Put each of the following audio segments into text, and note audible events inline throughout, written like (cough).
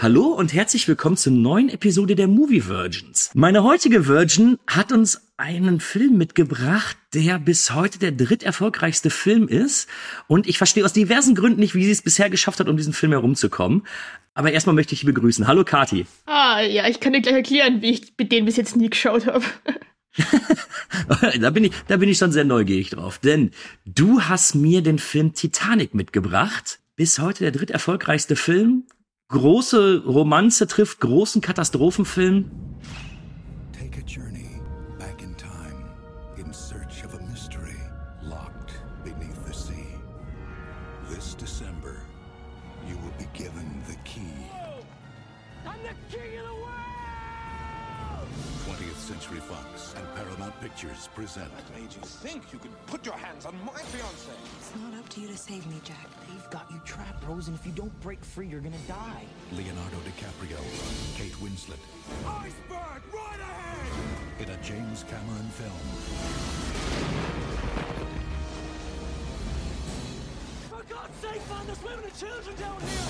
Hallo und herzlich willkommen zur neuen Episode der Movie Virgins. Meine heutige Virgin hat uns einen Film mitgebracht, der bis heute der dritterfolgreichste Film ist. Und ich verstehe aus diversen Gründen nicht, wie sie es bisher geschafft hat, um diesen Film herumzukommen. Aber erstmal möchte ich sie begrüßen. Hallo Kati. Ah, ja, ich kann dir gleich erklären, wie ich mit denen bis jetzt nie geschaut habe. (laughs) da bin ich, da bin ich schon sehr neugierig drauf. Denn du hast mir den Film Titanic mitgebracht. Bis heute der dritterfolgreichste Film. Große Romanze trifft großen Katastrophenfilm. Take a journey back in time in search of a mystery locked beneath the sea. This December, you will be given the key. I'm the king of the world! 20th Century Fox and Paramount Pictures present Made you think you could put your hands on my fiance. It's not up to you to save me, Jack. They've got you trapped, Rose, and if you don't break free, you're gonna die. Leonardo DiCaprio, Kate Winslet Iceberg, right ahead! in a James Cameron film. For God's sake, find there's women and children down here!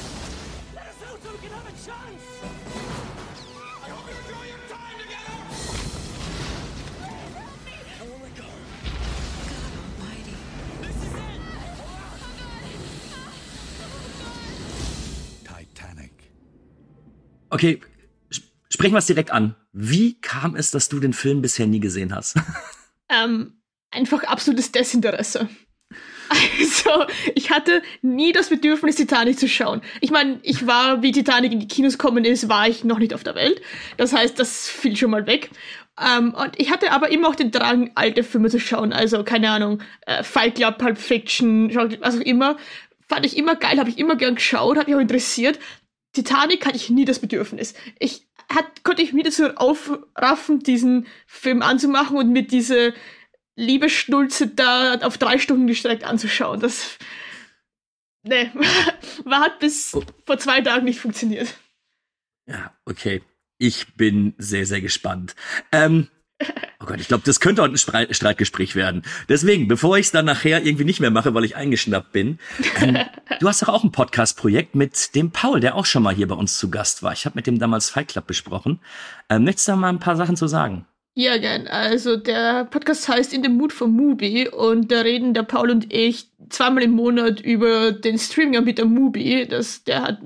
Let us out so we can have a chance! I hope you enjoy your time together! Okay, sp- sprechen wir es direkt an. Wie kam es, dass du den Film bisher nie gesehen hast? (laughs) Ähm, einfach absolutes Desinteresse. Also, ich hatte nie das Bedürfnis, Titanic zu schauen. Ich meine, ich war, wie Titanic in die Kinos gekommen ist, war ich noch nicht auf der Welt. Das heißt, das fiel schon mal weg. Ähm, und ich hatte aber immer auch den Drang, alte Filme zu schauen. Also, keine Ahnung, äh, Fight Club, Pulp Fiction, was auch immer. Fand ich immer geil, habe ich immer gern geschaut, hat mich auch interessiert. Titanic hatte ich nie das Bedürfnis. Ich hat, konnte ich mir dazu aufraffen, diesen Film anzumachen und mir diese Liebesschnulze da auf drei Stunden gestreckt anzuschauen. Das ne, (laughs) war, hat bis vor zwei Tagen nicht funktioniert. ja, okay. Ich bin sehr, sehr gespannt. Ähm, (laughs) oh Gott, ich glaube, das könnte heute ein Sprei- Streitgespräch werden. Deswegen, bevor ich es dann nachher irgendwie nicht mehr mache, weil ich eingeschnappt bin, ähm, (laughs) du hast doch auch ein Podcast-Projekt mit dem Paul, der auch schon mal hier bei uns zu Gast war. Ich habe mit dem damals Fight Club besprochen. Ähm, möchtest du da mal ein paar Sachen zu sagen? Ja, gern. Also der Podcast heißt In the Mood for Mubi und da reden der Paul und ich zweimal im Monat über den Streaming-Anbieter Mubi. Das, der hat,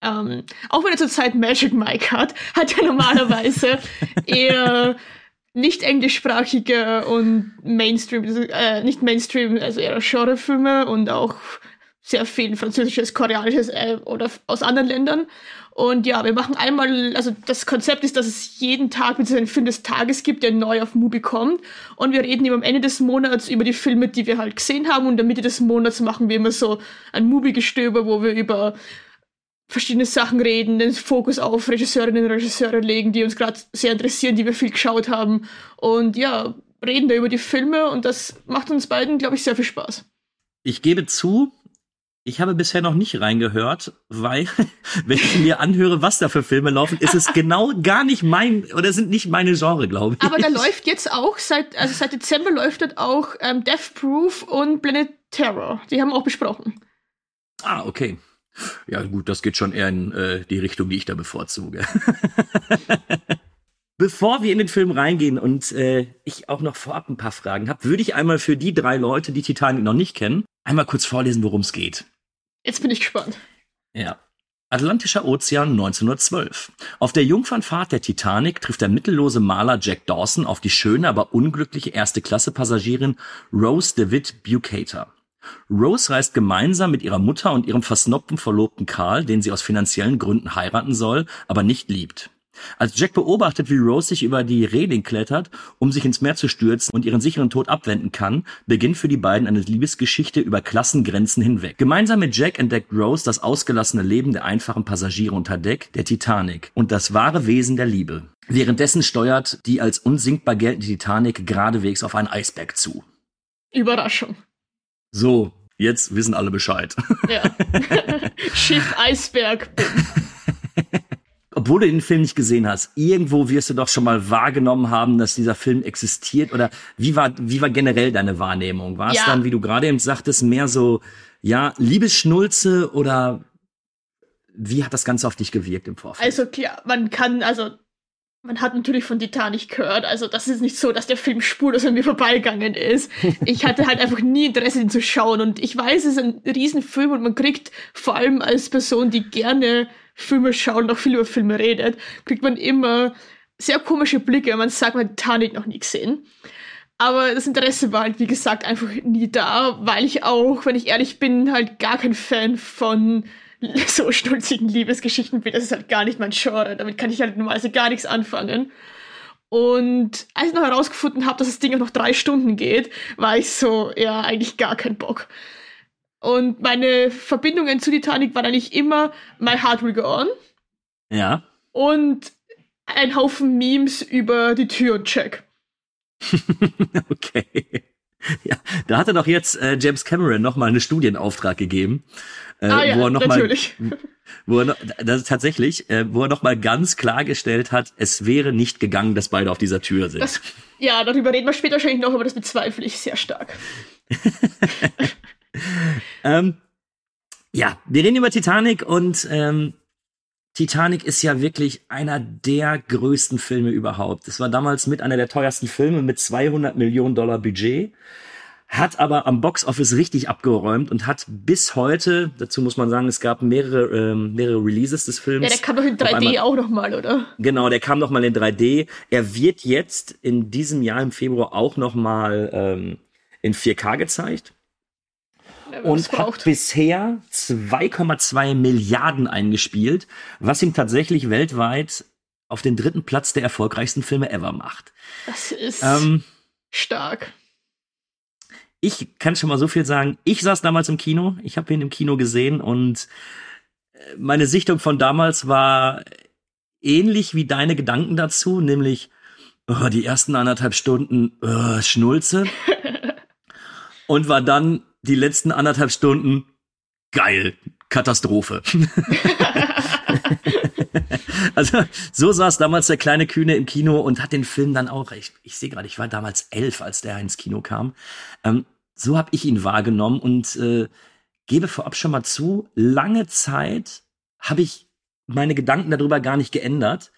ähm, auch wenn er zurzeit Magic Mike hat, hat er normalerweise (laughs) eher nicht englischsprachige und Mainstream, äh, nicht Mainstream, also eher Genrefilme und auch sehr viel französisches, koreanisches äh, oder aus anderen Ländern. Und ja, wir machen einmal, also das Konzept ist, dass es jeden Tag mit einem Film des Tages gibt, der neu auf Mubi kommt. Und wir reden immer am Ende des Monats über die Filme, die wir halt gesehen haben. Und in der Mitte des Monats machen wir immer so ein Mubi-Gestöber, wo wir über verschiedene Sachen reden, den Fokus auf Regisseurinnen und Regisseure legen, die uns gerade sehr interessieren, die wir viel geschaut haben. Und ja, reden da über die Filme und das macht uns beiden, glaube ich, sehr viel Spaß. Ich gebe zu, ich habe bisher noch nicht reingehört, weil, (laughs) wenn ich mir anhöre, was da für Filme laufen, ist es genau gar nicht mein, oder sind nicht meine Genre, glaube ich. Aber da läuft jetzt auch, seit, also seit Dezember läuft dort auch ähm, Death Proof und Planet Terror. Die haben auch besprochen. Ah, okay. Ja, gut, das geht schon eher in äh, die Richtung, die ich da bevorzuge. (laughs) Bevor wir in den Film reingehen und äh, ich auch noch vorab ein paar Fragen habe, würde ich einmal für die drei Leute, die Titanic noch nicht kennen, einmal kurz vorlesen, worum es geht. Jetzt bin ich gespannt. Ja. Atlantischer Ozean 1912. Auf der Jungfernfahrt der Titanic trifft der mittellose Maler Jack Dawson auf die schöne, aber unglückliche Erste-Klasse-Passagierin Rose DeWitt Bucator. Rose reist gemeinsam mit ihrer Mutter und ihrem versnobten Verlobten Carl, den sie aus finanziellen Gründen heiraten soll, aber nicht liebt. Als Jack beobachtet, wie Rose sich über die Reling klettert, um sich ins Meer zu stürzen und ihren sicheren Tod abwenden kann, beginnt für die beiden eine Liebesgeschichte über Klassengrenzen hinweg. Gemeinsam mit Jack entdeckt Rose das ausgelassene Leben der einfachen Passagiere unter Deck der Titanic und das wahre Wesen der Liebe. Währenddessen steuert die als unsinkbar geltende Titanic geradewegs auf einen Eisberg zu. Überraschung. So, jetzt wissen alle Bescheid. Ja. (laughs) Schiff, Eisberg. Obwohl du den Film nicht gesehen hast, irgendwo wirst du doch schon mal wahrgenommen haben, dass dieser Film existiert. Oder wie war, wie war generell deine Wahrnehmung? War es Ja. dann, wie du gerade eben sagtest, mehr so, ja, Liebesschnulze oder wie hat das Ganze auf dich gewirkt im Vorfeld? Also klar, man kann, also man hat natürlich von Titanic gehört, also das ist nicht so, dass der Film spurlos an mir vorbeigegangen ist. Ich hatte halt einfach nie Interesse, ihn zu schauen und ich weiß, es ist ein Riesenfilm und man kriegt vor allem als Person, die gerne Filme schaut und auch viel über Filme redet, kriegt man immer sehr komische Blicke, wenn man sagt, man hat Titanic noch nie gesehen. Aber das Interesse war halt, wie gesagt, einfach nie da, weil ich auch, wenn ich ehrlich bin, halt gar kein Fan von (laughs) so stolzigen Liebesgeschichten bin. Das ist halt gar nicht mein Genre. Damit kann ich halt normalerweise gar nichts anfangen. Und als ich noch herausgefunden habe, dass das Ding auch noch drei Stunden geht, war ich so, ja, eigentlich gar kein Bock. Und meine Verbindungen zu Titanic waren eigentlich immer My Heart Will Go On ja. und ein Haufen Memes über die Tür und Jack. (laughs) okay. Ja, da hatte doch jetzt äh, James Cameron noch mal einen Studienauftrag gegeben, äh, Ah ja, wo er noch natürlich. mal, wo er noch, das ist tatsächlich, äh, wo er noch mal ganz klargestellt hat, es wäre nicht gegangen, dass beide auf dieser Tür sind. Das, ja, darüber reden wir später wahrscheinlich noch, aber das bezweifle ich sehr stark. (laughs) ähm, ja, wir reden über Titanic und ähm, Titanic ist ja wirklich einer der größten Filme überhaupt. Es war damals mit einer der teuersten Filme mit 200 Millionen Dollar Budget, hat aber am Boxoffice richtig abgeräumt und hat bis heute, dazu muss man sagen, es gab mehrere, ähm, mehrere Releases des Films. Ja, der kam doch in Auf 3D einmal- auch nochmal, oder? Genau, der kam noch mal in 3D. Er wird jetzt in diesem Jahr im Februar auch noch mal ähm, in 4K gezeigt und hat bisher 2,2 Milliarden eingespielt, was ihm tatsächlich weltweit auf den dritten Platz der erfolgreichsten Filme ever macht. Das ist Ähm, stark. Ich kann schon mal so viel sagen. Ich saß damals im Kino, ich habe ihn im Kino gesehen und äh, meine Sichtung von damals war ähnlich wie deine Gedanken dazu, nämlich oh, die ersten anderthalb Stunden oh, Schnulze (laughs) und war dann die letzten anderthalb Stunden geil, Katastrophe. (laughs) (laughs) also so saß damals der kleine Kühne im Kino und hat den Film dann auch, ich, ich sehe gerade, ich war damals elf, als der ins Kino kam. Ähm, so habe ich ihn wahrgenommen und äh, gebe vorab schon mal zu, lange Zeit habe ich meine Gedanken darüber gar nicht geändert.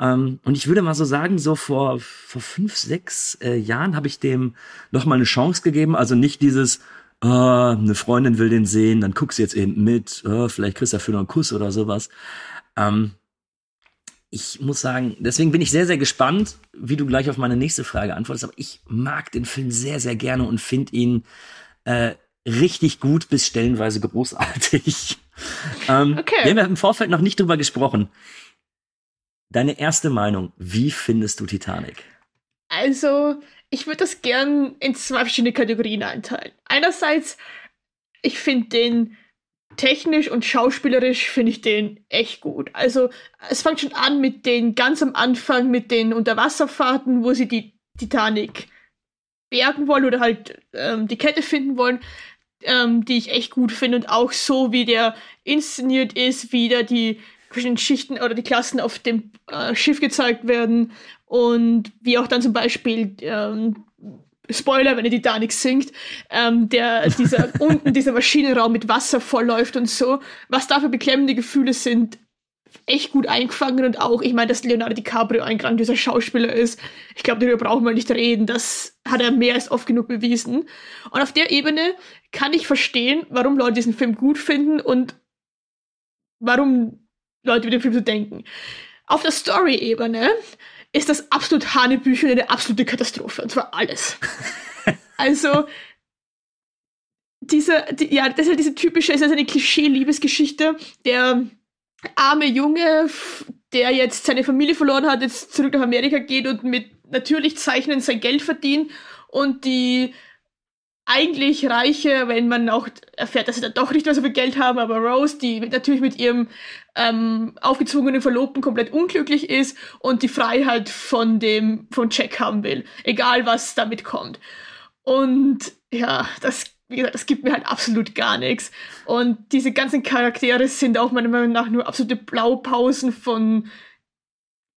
Ähm, und ich würde mal so sagen, so vor, vor fünf, sechs äh, Jahren habe ich dem noch mal eine Chance gegeben. Also nicht dieses, ah, eine Freundin will den sehen, dann guckst du jetzt eben mit, ah, vielleicht kriegst du dafür noch einen Kuss oder sowas. Ähm, ich muss sagen, deswegen bin ich sehr, sehr gespannt, wie du gleich auf meine nächste Frage antwortest. Aber ich mag den Film sehr, sehr gerne und finde ihn äh, richtig gut bis stellenweise großartig. (laughs) ähm, Okay. Wir haben ja im Vorfeld noch nicht drüber gesprochen. Deine erste Meinung, wie findest du Titanic? Also, ich würde das gern in zwei verschiedene Kategorien einteilen. Einerseits, ich finde den technisch und schauspielerisch finde ich den echt gut. Also, es fängt schon an mit den ganz am Anfang mit den Unterwasserfahrten, wo sie die Titanic bergen wollen oder halt ähm, die Kette finden wollen, ähm, die ich echt gut finde und auch so, wie der inszeniert ist, wie da die verschiedenen Schichten oder die Klassen auf dem äh, Schiff gezeigt werden und wie auch dann zum Beispiel ähm, Spoiler, wenn die Titanic sinkt, ähm, der dieser (laughs) unten dieser Maschinenraum mit Wasser vollläuft und so, was da für beklemmende Gefühle sind, echt gut eingefangen und auch, ich meine, dass Leonardo DiCaprio ein grandioser Schauspieler ist. Ich glaube, darüber brauchen wir nicht reden. Das hat er mehr als oft genug bewiesen. Und auf der Ebene kann ich verstehen, warum Leute diesen Film gut finden und warum Leute über den Film so denken. Auf der Story-Ebene ist das absolut Hanebüchen eine absolute Katastrophe. Und zwar alles. (laughs) also, diese, die, ja, das ist ja diese typische, ist eine Klischee-Liebesgeschichte. Der arme Junge, der jetzt seine Familie verloren hat, jetzt zurück nach Amerika geht und mit natürlich Zeichnen sein Geld verdient und die eigentlich Reiche, wenn man auch erfährt, dass sie dann doch nicht mehr so viel Geld haben, aber Rose, die natürlich mit ihrem ähm, aufgezwungenen Verlobten komplett unglücklich ist und die Freiheit von dem, von Jack haben will. Egal was damit kommt. Und ja, das, wie gesagt, das gibt mir halt absolut gar nichts. Und diese ganzen Charaktere sind auch meiner Meinung nach nur absolute Blaupausen von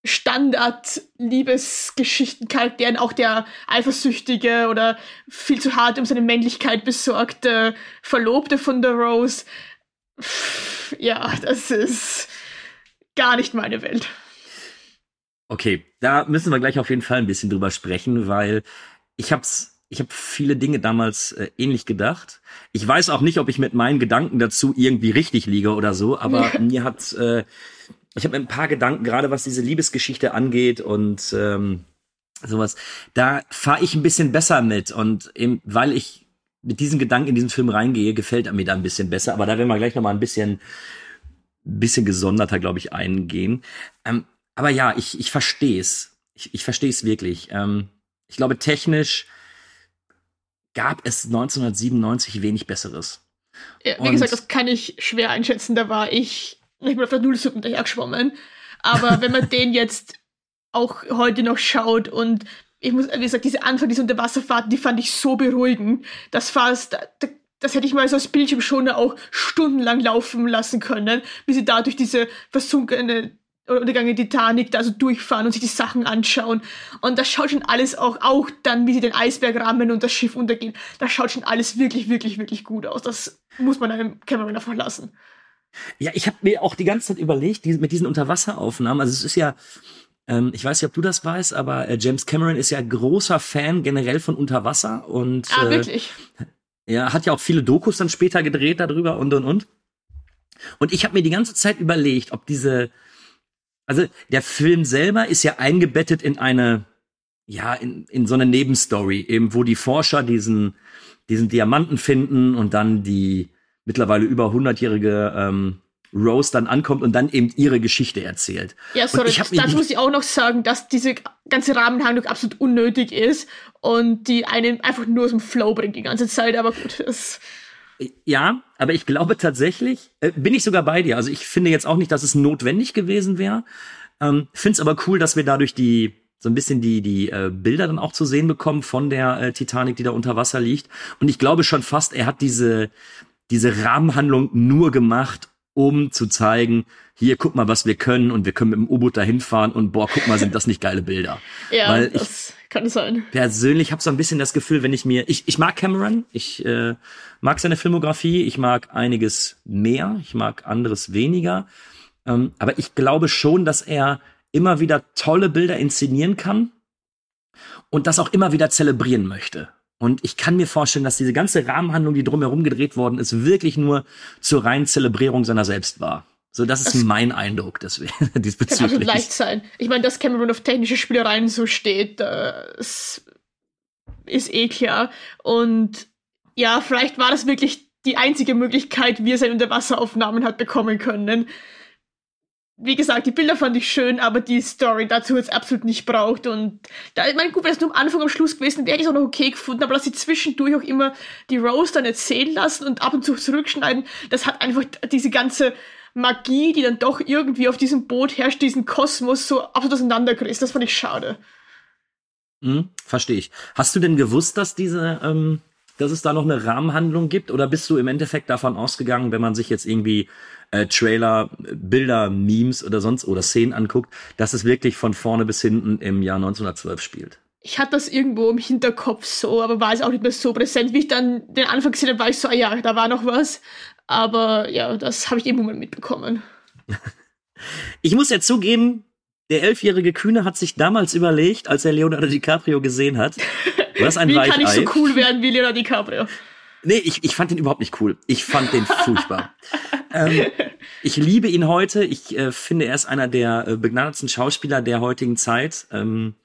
Standard-Liebesgeschichten-Charakteren, auch der eifersüchtige oder viel zu hart um seine Männlichkeit besorgte Verlobte von der Rose. Pff, ja, das ist gar nicht meine Welt. Okay, da müssen wir gleich auf jeden Fall ein bisschen drüber sprechen, weil ich hab's ich habe viele Dinge damals äh, ähnlich gedacht. Ich weiß auch nicht, ob ich mit meinen Gedanken dazu irgendwie richtig liege oder so, aber (laughs) mir hat äh, ich habe ein paar Gedanken, gerade was diese Liebesgeschichte angeht und ähm, sowas. Da fahre ich ein bisschen besser mit und eben, weil ich mit diesen Gedanken in diesen Film reingehe, gefällt er mir da ein bisschen besser. Aber da werden wir gleich noch mal ein bisschen, bisschen gesonderter, glaube ich, eingehen. Ähm, aber ja, ich, ich verstehe es. Ich, ich verstehe es wirklich. Ähm, ich glaube, technisch gab es 1997 wenig Besseres. Ja, wie und gesagt, das kann ich schwer einschätzen. Da war ich nicht mehr auf der Nullsuppe geschwommen. Aber (laughs) wenn man den jetzt auch heute noch schaut und ich muss, wie gesagt, diese Anfang, diese Unterwasserfahrten, die fand ich so beruhigend. Das fast, das hätte ich mal so als Bildschirmschoner auch stundenlang laufen lassen können, wie sie da durch diese versunkene Untergange Titanic da so durchfahren und sich die Sachen anschauen. Und das schaut schon alles auch, auch dann, wie sie den Eisberg rammen und das Schiff untergehen. Das schaut schon alles wirklich, wirklich, wirklich gut aus. Das muss man einem Cameron davon lassen. Ja, ich habe mir auch die ganze Zeit überlegt, die, mit diesen Unterwasseraufnahmen, also es ist ja, ähm, ich weiß nicht, ob du das weißt, aber äh, James Cameron ist ja großer Fan generell von Unterwasser und ah, wirklich? Äh, ja, hat ja auch viele Dokus dann später gedreht darüber und und und. Und ich habe mir die ganze Zeit überlegt, ob diese, also der Film selber ist ja eingebettet in eine, ja, in, in so eine Nebenstory, eben wo die Forscher diesen, diesen Diamanten finden und dann die mittlerweile über 100-jährige ähm, Rose dann ankommt und dann eben ihre Geschichte erzählt. Ja, sorry, dazu muss ich auch noch sagen, dass diese ganze Rahmenhandlung absolut unnötig ist und die einen einfach nur dem Flow bringt die ganze Zeit, aber gut, das ja, aber ich glaube tatsächlich, äh, bin ich sogar bei dir. Also ich finde jetzt auch nicht, dass es notwendig gewesen wäre. Ähm, finde es aber cool, dass wir dadurch die so ein bisschen die die äh, Bilder dann auch zu sehen bekommen von der äh, Titanic, die da unter Wasser liegt. Und ich glaube schon fast, er hat diese diese Rahmenhandlung nur gemacht, um zu zeigen, hier, guck mal, was wir können und wir können mit dem U-Boot dahin fahren und boah, guck mal, sind das nicht geile Bilder. (laughs) ja, Weil das kann sein. Persönlich habe so ein bisschen das Gefühl, wenn ich mir, ich, ich mag Cameron, ich äh, mag seine Filmografie, ich mag einiges mehr, ich mag anderes weniger, ähm, aber ich glaube schon, dass er immer wieder tolle Bilder inszenieren kann und das auch immer wieder zelebrieren möchte. Und ich kann mir vorstellen, dass diese ganze Rahmenhandlung, die drumherum gedreht worden ist, wirklich nur zur reinen Zelebrierung seiner selbst war. So, das ist das mein Eindruck deswegen, (laughs) diesbezüglich. Kann also leicht sein. Ich meine, dass Cameron auf technische Spielereien so steht, das ist eh klar. Und ja, vielleicht war das wirklich die einzige Möglichkeit, wie er seine Unterwasseraufnahmen hat bekommen können wie gesagt, die Bilder fand ich schön, aber die Story dazu jetzt absolut nicht braucht. Und da, ich meine, gut, wäre es nur am Anfang, am Schluss gewesen, wäre ich es auch noch okay gefunden, aber dass sie zwischendurch auch immer die Rose dann erzählen lassen und ab und zu zurückschneiden, das hat einfach diese ganze Magie, die dann doch irgendwie auf diesem Boot herrscht, diesen Kosmos so absolut auseinandergerissen. Das fand ich schade. Hm, verstehe ich. Hast du denn gewusst, dass diese, ähm, dass es da noch eine Rahmenhandlung gibt? Oder bist du im Endeffekt davon ausgegangen, wenn man sich jetzt irgendwie äh, Trailer, Bilder, Memes oder sonst oder Szenen anguckt, dass es wirklich von vorne bis hinten im Jahr 1912 spielt. Ich hatte das irgendwo im Hinterkopf so, aber war es auch nicht mehr so präsent. Wie ich dann den Anfang gesehen habe, war ich so, ah ja, da war noch was. Aber ja, das habe ich irgendwo mal mitbekommen. (laughs) ich muss ja zugeben, der elfjährige Kühne hat sich damals überlegt, als er Leonardo DiCaprio gesehen hat, was ein (laughs) Wie kann ich so cool werden wie Leonardo DiCaprio? Nee, ich, ich fand den überhaupt nicht cool. Ich fand den (laughs) furchtbar. ähm, ich liebe ihn heute. Ich äh, finde, er ist einer der äh, begnadetsten Schauspieler der heutigen Zeit. Ähm,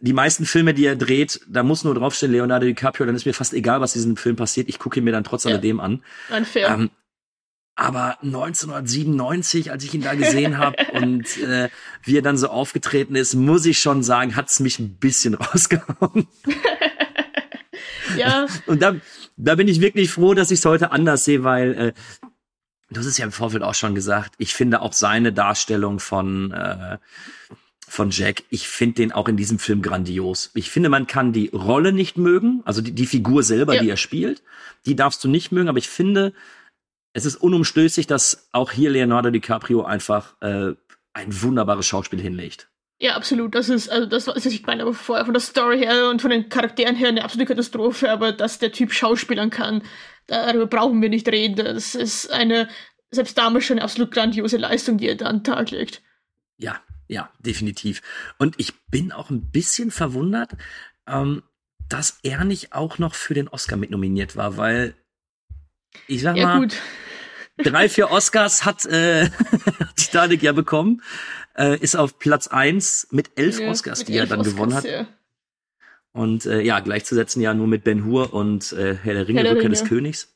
die meisten Filme, die er dreht, da muss nur draufstehen Leonardo DiCaprio, dann ist mir fast egal, was diesem Film passiert. Ich gucke ihn mir dann trotz ja. alledem an. Unfair. Ähm, aber 1997, als ich ihn da gesehen habe (laughs) und äh, wie er dann so aufgetreten ist, muss ich schon sagen, hat's mich ein bisschen (laughs) rausgehauen. (laughs) Ja. Und da, da bin ich wirklich froh, dass ich es heute anders sehe, weil äh, du hast es ja im Vorfeld auch schon gesagt, ich finde auch seine Darstellung von, äh, von Jack, ich finde den auch in diesem Film grandios. Ich finde, man kann die Rolle nicht mögen, also die, die Figur selber, Ja. die er spielt, die darfst du nicht mögen, aber ich finde, es ist unumstößlich, dass auch hier Leonardo DiCaprio einfach äh, ein wunderbares Schauspiel hinlegt. Ja, absolut. Das ist, also das, was ich meine, aber vorher von der Story her und von den Charakteren her eine absolute Katastrophe, aber dass der Typ schauspielern kann, darüber brauchen wir nicht reden. Das ist eine, selbst damals schon eine absolut grandiose Leistung, die er da an den Tag legt. Ja, ja, definitiv. Und ich bin auch ein bisschen verwundert, ähm, dass er nicht auch noch für den Oscar mitnominiert war, weil ich sag Ja, mal, gut. (laughs) drei, vier Oscars hat äh, (laughs) Titanic ja bekommen, äh, ist auf Platz eins mit elf Ja, Oscars, mit die er elf dann gewonnen hat. Oscars, ja. Und äh, ja, gleichzusetzen ja nur mit Ben Hur und äh, Herr der Ringe, Herr der Rückkehr des Ringe. Königs.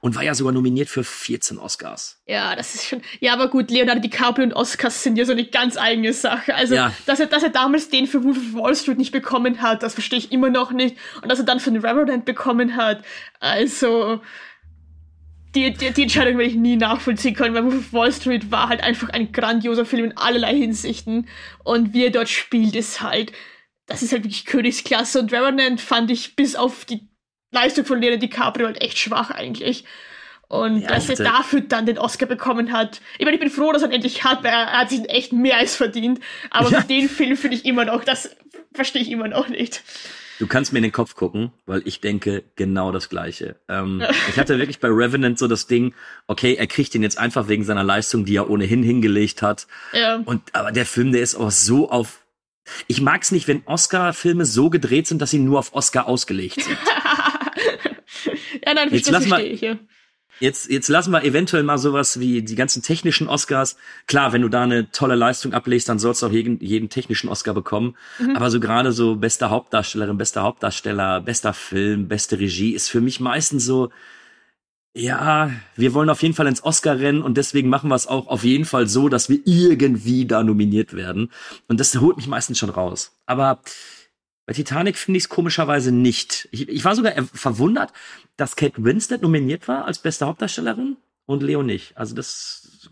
Und war ja sogar nominiert für 14 Oscars. Ja, das ist schon. Ja, aber gut, Leonardo DiCaprio und Oscars sind ja so eine ganz eigene Sache. Also, Ja. dass, er, dass er damals den für Wolf of Wall Street nicht bekommen hat, das verstehe ich immer noch nicht. Und dass er dann für den Reverend bekommen hat, also. Die, die, die Entscheidung werde ich nie nachvollziehen können, weil Wolf of Wall Street war halt einfach ein grandioser Film in allerlei Hinsichten. Und wie er dort spielt, ist halt. Das ist halt wirklich Königsklasse. Und Revenant fand ich bis auf die Leistung von Leonardo DiCaprio halt echt schwach eigentlich. Und Ja, dass er dafür dann den Oscar bekommen hat. Ich meine, ich bin froh, dass er ihn endlich hat, weil er, hat sich echt mehr als verdient. Aber Ja. den Film finde ich immer noch, das verstehe ich immer noch nicht. Du kannst mir in den Kopf gucken, weil ich denke genau das Gleiche. Ähm, ich hatte wirklich bei Revenant so das Ding, okay, er kriegt ihn jetzt einfach wegen seiner Leistung, die er ohnehin hingelegt hat. Ja. Und aber der Film, der ist auch so auf. Ich mag's nicht, wenn Oscar-Filme so gedreht sind, dass sie nur auf Oscar ausgelegt sind. (laughs) ja, nein, Jetzt lass mal- ich, ja. Jetzt, jetzt lassen wir eventuell mal sowas wie die ganzen technischen Oscars. Klar, wenn du da eine tolle Leistung ablegst, dann sollst du auch jeden, jeden technischen Oscar bekommen. Mhm. Aber so gerade so beste Hauptdarstellerin, bester Hauptdarsteller, bester Film, beste Regie ist für mich meistens so, ja, wir wollen auf jeden Fall ins Oscar-Rennen und deswegen machen wir es auch auf jeden Fall so, dass wir irgendwie da nominiert werden. Und das holt mich meistens schon raus. Aber bei Titanic finde ich es komischerweise nicht. Ich, ich war sogar verwundert, dass Kate Winslet nominiert war als beste Hauptdarstellerin und Leo nicht. Also das.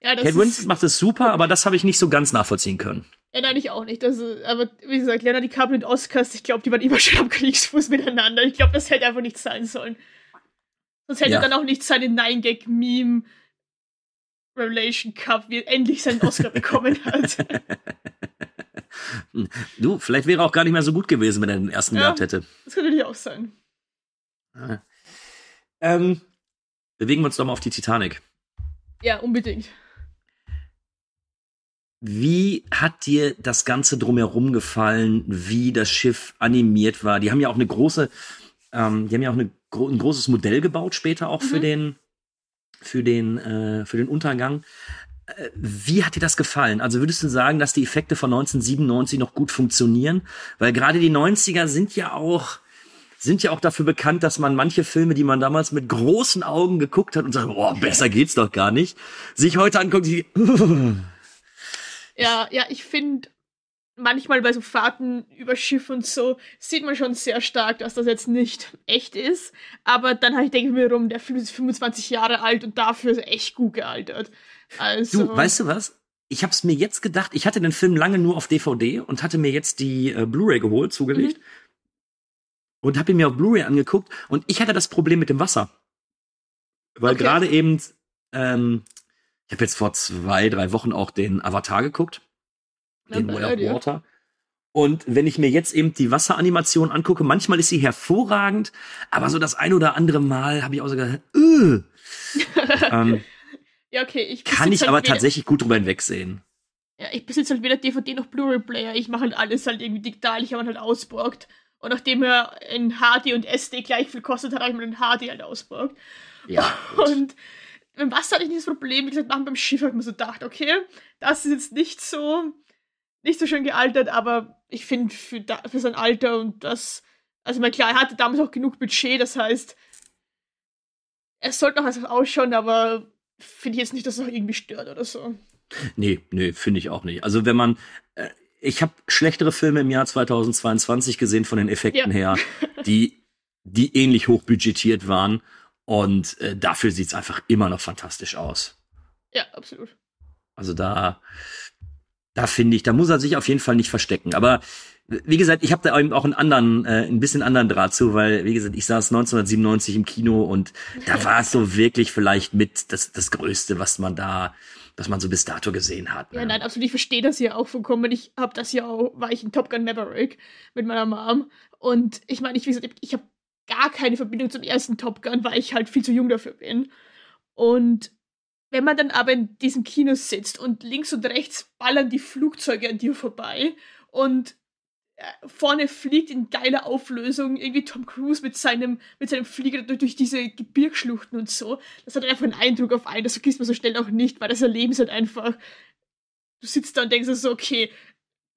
Ja, das Kate Winslet macht es super, aber das habe ich nicht so ganz nachvollziehen können. Ja, nein, ich auch nicht. Also, aber wie gesagt, Leonardo DiCaprio und Oscars, ich glaube, die waren immer (laughs) schon am Kriegsfuß miteinander. Ich glaube, das hätte einfach nicht sein sollen. Sonst hätte Ja. er dann auch nicht seinen Nine-Gag-Meme Revelation Cup, wie er endlich seinen Oscar bekommen hat. (laughs) Du, vielleicht wäre auch gar nicht mehr so gut gewesen, wenn er den ersten Ja. gehabt hätte. Das könnte natürlich auch sein. Ah. Ähm, bewegen wir uns doch mal auf die Titanic. Ja, unbedingt. Wie hat dir das Ganze drumherum gefallen, wie das Schiff animiert war? Die haben ja auch eine große, ähm, die haben ja auch eine, ein großes Modell gebaut später auch für Mhm. den, für den, äh, für den Untergang. Wie hat dir das gefallen? Also würdest du sagen, dass die Effekte von 1997 noch gut funktionieren? Weil gerade die 90er sind ja auch, sind ja auch dafür bekannt, dass man manche Filme, die man damals mit großen Augen geguckt hat und sagt, boah, besser geht's doch gar nicht, sich heute anguckt, die, Ja, ja, ich finde, manchmal bei so Fahrten über Schiff und so sieht man schon sehr stark, dass das jetzt nicht echt ist. Aber dann habe denke ich mir rum, der Film ist 25 Jahre alt und dafür ist er echt gut gealtert. Also, Du, weißt du was? Ich hab's mir jetzt gedacht, ich hatte den Film lange nur auf DVD und hatte mir jetzt die äh, Blu-ray geholt, zugelegt. Und habe ihn mir auf Blu-ray angeguckt und ich hatte das Problem mit dem Wasser. Weil Okay. gerade eben, ähm, ich habe jetzt vor zwei, drei Wochen auch den Avatar geguckt. Den Way of. Water. Und wenn ich mir jetzt eben die Wasseranimation angucke, manchmal ist sie hervorragend, aber so das ein oder andere Mal habe ich auch so gedacht, äh, (laughs) ähm, ja, okay, ich kann ich halt aber tatsächlich gut drüber hinwegsehen. Ja, ich besitze halt weder DVD noch Blu-ray-Player. Ich mache halt alles halt irgendwie digital. Ich habe ihn halt ausborgt. Und nachdem er in HD und SD gleich viel kostet, hat, habe ich mir den HD halt ausborgt. Ja. (laughs) Und beim Wasser hatte ich nicht das Problem. Wie gesagt, machen beim Schiff habe ich mir so gedacht, okay, das ist jetzt nicht so, nicht so schön gealtert, aber ich finde für, für sein Alter und das, also mein klar, er hatte damals auch genug Budget, das heißt, es sollte noch was ausschauen, aber finde ich jetzt nicht, dass es auch irgendwie stört oder so. Nee, nee, finde ich auch nicht. Also wenn man, äh, ich habe schlechtere Filme im Jahr 2022 gesehen von den Effekten Ja. her, die, die ähnlich hochbudgetiert waren. Und äh, dafür sieht's einfach immer noch fantastisch aus. Ja, absolut. Also da, da finde ich, da muss er sich auf jeden Fall nicht verstecken. Aber wie gesagt, ich habe da eben auch einen anderen, äh, ein bisschen anderen Draht zu, weil wie gesagt, ich saß 1997 im Kino und da war es so wirklich vielleicht mit das, das Größte, was man da, was man so bis dato gesehen hat. Ja, nein, absolut. Ich verstehe das ja auch vollkommen. Ich habe das ja auch, war ich in Top Gun Maverick mit meiner Mom. Und ich meine, ich, wie gesagt, ich habe gar keine Verbindung zum ersten Top Gun, weil ich halt viel zu jung dafür bin. Und wenn man dann aber in diesem Kino sitzt und links und rechts ballern die Flugzeuge an dir vorbei und vorne fliegt in geiler Auflösung irgendwie Tom Cruise mit seinem, mit seinem Flieger durch, diese Gebirgsschluchten und so. Das hat einfach einen Eindruck auf einen, das vergisst man so schnell auch nicht, weil das Erleben ist halt einfach, du sitzt da und denkst dir so, okay,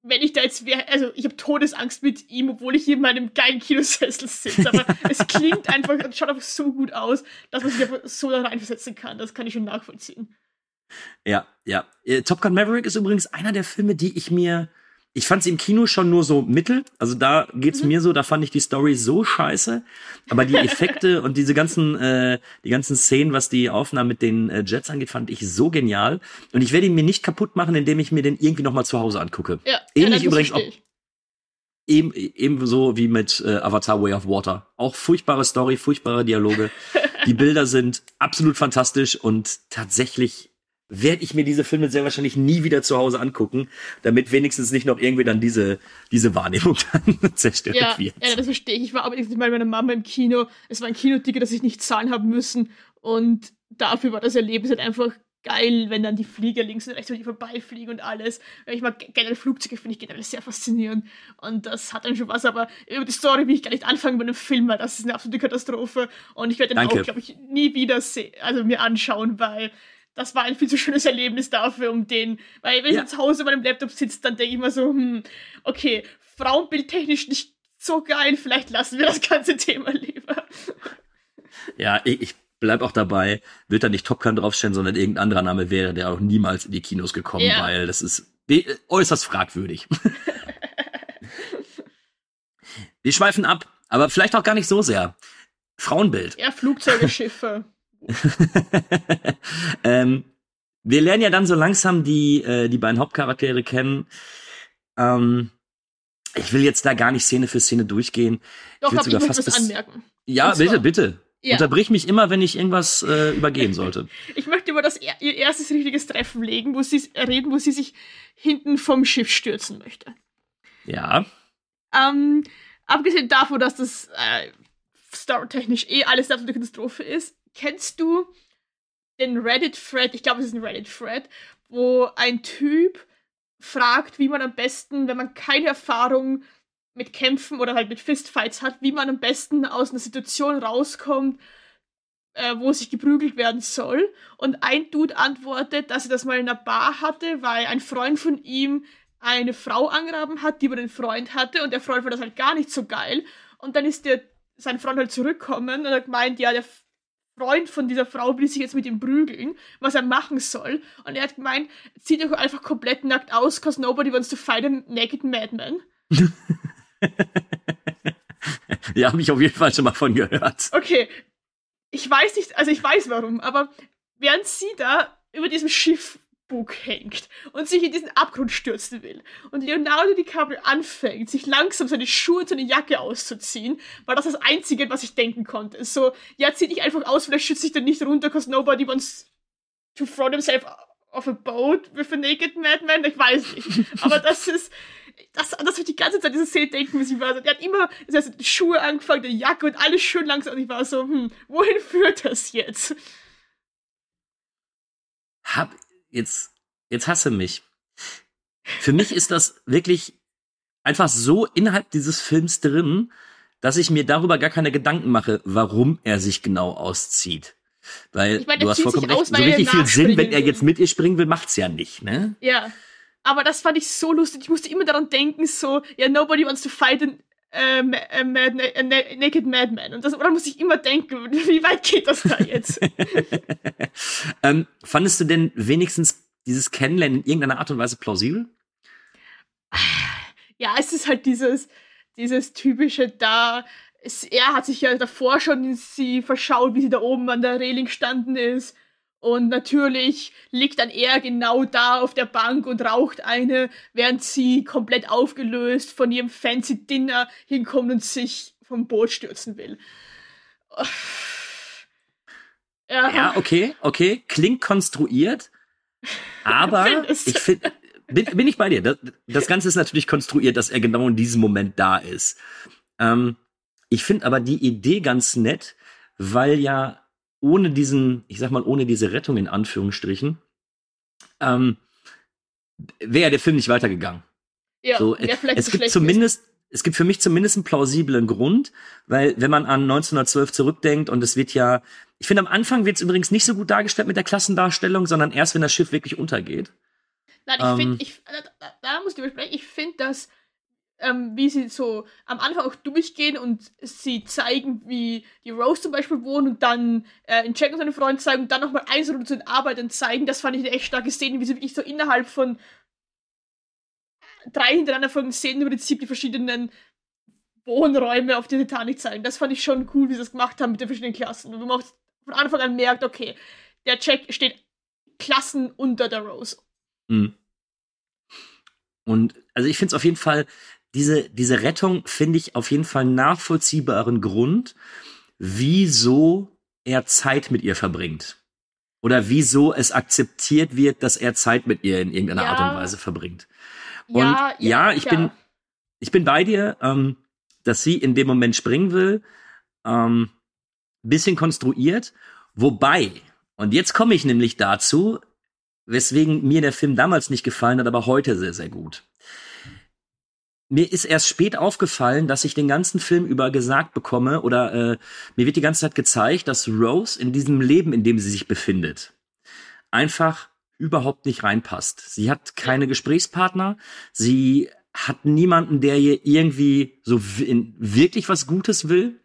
wenn ich da jetzt wäre, also ich habe Todesangst mit ihm, obwohl ich hier in meinem geilen Kinosessel sitze, aber (laughs) es klingt einfach, es schaut einfach so gut aus, dass man sich einfach so da reinversetzen kann. Das kann ich schon nachvollziehen. Ja, ja. Äh, Top Gun Maverick ist übrigens einer der Filme, die ich mir. Ich fand sie im Kino schon nur so mittel. Also da geht's Mhm. mir so, da fand ich die Story so scheiße. Aber die Effekte (laughs) und diese ganzen, äh, die ganzen Szenen, was die Aufnahmen mit den äh, Jets angeht, fand ich so genial. Und ich werde ihn mir nicht kaputt machen, indem ich mir den irgendwie noch mal zu Hause angucke. Ja, ja, Ähnlich das übrigens. Eben, ebenso wie mit äh, Avatar Way of Water. Auch furchtbare Story, furchtbare Dialoge. (laughs) Die Bilder sind absolut fantastisch und tatsächlich werde ich mir diese Filme sehr wahrscheinlich nie wieder zu Hause angucken, damit wenigstens nicht noch irgendwie dann diese, diese Wahrnehmung (laughs) dann zerstört Ja, wird. ja, das verstehe ich. Ich war aber nicht mal mit meiner Mama im Kino. Es war ein Kinoticket, das ich nicht zahlen habe müssen. Und dafür war das Erlebnis halt einfach geil, wenn dann die Flieger links und rechts über die vorbeifliegen und alles. Ich mag generell Flugzeuge, finde ich generell sehr faszinierend. Und das hat dann schon was, aber über die Story will ich gar nicht anfangen bei einem Film, weil das ist eine absolute Katastrophe. Und ich werde den Danke. auch, glaube ich, nie wieder also mir anschauen, weil das war ein viel zu schönes Erlebnis dafür, um den, weil wenn Ja. ich zu Hause bei meinem Laptop sitze, dann denke ich mir so, hm, okay, Frauenbildtechnisch nicht so geil, vielleicht lassen wir das ganze Thema lieber. Ja, ich, ich bleib auch dabei, wird da nicht Top Gun draufstehen, sondern irgendein anderer Name wäre, der auch niemals in die Kinos gekommen, Ja. weil das ist äußerst fragwürdig. (laughs) Wir schweifen ab, aber vielleicht auch gar nicht so sehr. Frauenbild. Ja, Flugzeuge, Schiffe. (laughs) ähm, wir lernen ja dann so langsam die, äh, die beiden Hauptcharaktere kennen. Ähm, ich will jetzt da gar nicht Szene für Szene durchgehen. Doch, will ich sogar möchte fast bis- anmerken. Ja, bitte, bitte. Ja. Unterbrich mich immer, wenn ich irgendwas äh, (laughs) übergehen sollte. Ich möchte über das er ihr erstes richtiges Treffen legen, wo sie reden, wo sie sich hinten vom Schiff stürzen möchte. Ja. Ähm, abgesehen davon, dass das äh, storytechnisch eh alles eine absolute Katastrophe ist, kennst du den Reddit-Thread, ich glaube, es ist ein Reddit-Thread, wo ein Typ fragt, wie man am besten, wenn man keine Erfahrung mit Kämpfen oder halt mit Fistfights hat, wie man am besten aus einer Situation rauskommt, äh, wo sich geprügelt werden soll. Und ein Dude antwortet, dass er das mal in einer Bar hatte, weil ein Freund von ihm eine Frau angraben hat, die über den Freund hatte und der Freund fand das halt gar nicht so geil. Und dann ist der, sein Freund halt zurückgekommen und hat gemeint, ja, der Freund von dieser Frau will sich jetzt mit ihm prügeln, was er machen soll. Und er hat gemeint, zieht euch einfach komplett nackt aus, cause nobody wants to fight a naked madman. (laughs) Ja, habe ich auf jeden Fall schon mal von gehört. Okay, ich weiß nicht, also ich weiß warum, aber während sie da über diesem Schiffbug hängt und sich in diesen Abgrund stürzen will und Leonardo DiCaprio anfängt, sich langsam seine Schuhe und seine Jacke auszuziehen, war das das Einzige, was ich denken konnte. So, ja, zieh dich einfach aus, vielleicht schützt dich dann nicht runter, cause nobody wants to throw themselves off a boat with a naked madman. Ich weiß nicht. Aber das ist, das, das habe ich die ganze Zeit diese Szene denken müssen. Ich der hat immer also die Schuhe angefangen, die Jacke und alles schön langsam. Und ich war so, hm, wohin führt das jetzt? Hab jetzt jetzt hasse mich. Für mich ist das wirklich einfach so innerhalb dieses Films drin, dass ich mir darüber gar keine Gedanken mache, warum er sich genau auszieht. Weil Ich meine, du hast vollkommen recht. aus, so richtig viel Sinn, wenn er jetzt mit ihr springen will, macht's ja nicht, ne? Ja. Aber das fand ich so lustig. Ich musste immer daran denken, so, ja, nobody wants to fight an, äh, ma- a, mad, na- naked madman. Und das, daran muss ich immer denken, (laughs) wie weit geht das da jetzt? (laughs) ähm, fandest du denn wenigstens dieses Kennenlernen in irgendeiner Art und Weise plausibel? Ja, es ist halt dieses, dieses typische da. Es, er hat sich ja davor schon in sie verschaut, wie sie da oben an der Reling gestanden ist. Und natürlich liegt dann er genau da auf der Bank und raucht eine, während sie komplett aufgelöst von ihrem fancy Dinner hinkommt und sich vom Boot stürzen will. Ja, ja okay, okay. Klingt konstruiert. Aber (laughs) ich finde, bin, bin ich bei dir. Das, das Ganze ist natürlich konstruiert, dass er genau in diesem Moment da ist. Ähm, ich finde aber die Idee ganz nett, weil ja ohne diesen, ich sag mal, ohne diese Rettung in Anführungsstrichen, ähm, wäre der Film nicht weitergegangen. Ja, so, es so gibt zumindest, ist. es gibt für mich zumindest einen plausiblen Grund, weil wenn man an 1912 zurückdenkt und es wird ja, ich finde am Anfang wird es übrigens nicht so gut dargestellt mit der Klassendarstellung, sondern erst wenn das Schiff wirklich untergeht. Nein, ich ähm, finde, ich, da, da muss ich besprechen, ich finde, dass ähm, wie sie so am Anfang auch durchgehen und sie zeigen, wie die Rose zum Beispiel wohnt und dann äh, in Jack und seine Freunde zeigen und dann nochmal eins oder zu den Arbeitern zeigen. Das fand ich eine echt starke Szene, wie sie wirklich so innerhalb von drei hintereinander folgenden Szenen im Prinzip die verschiedenen Wohnräume auf der Titanic zeigen. Das fand ich schon cool, wie sie das gemacht haben mit den verschiedenen Klassen. Und man auch von Anfang an merkt, okay, der Jack steht Klassen unter der Rose. Mhm. Und also ich finde es auf jeden Fall diese, diese Rettung finde ich auf jeden Fall nachvollziehbaren Grund, wieso er Zeit mit ihr verbringt. Oder wieso es akzeptiert wird, dass er Zeit mit ihr in irgendeiner ja. Art und Weise verbringt. Und ja, ja, ja ich bin, ich bin bei dir, ähm, dass sie in dem Moment springen will, ähm, bisschen konstruiert, wobei, und jetzt komme ich nämlich dazu, weswegen mir der Film damals nicht gefallen hat, aber heute sehr, sehr gut mir ist erst spät aufgefallen, dass ich den ganzen Film über gesagt bekomme oder äh, mir wird die ganze Zeit gezeigt, dass Rose in diesem Leben, in dem sie sich befindet, einfach überhaupt nicht reinpasst. Sie hat keine Gesprächspartner, sie hat niemanden, der ihr irgendwie so wirklich was Gutes will.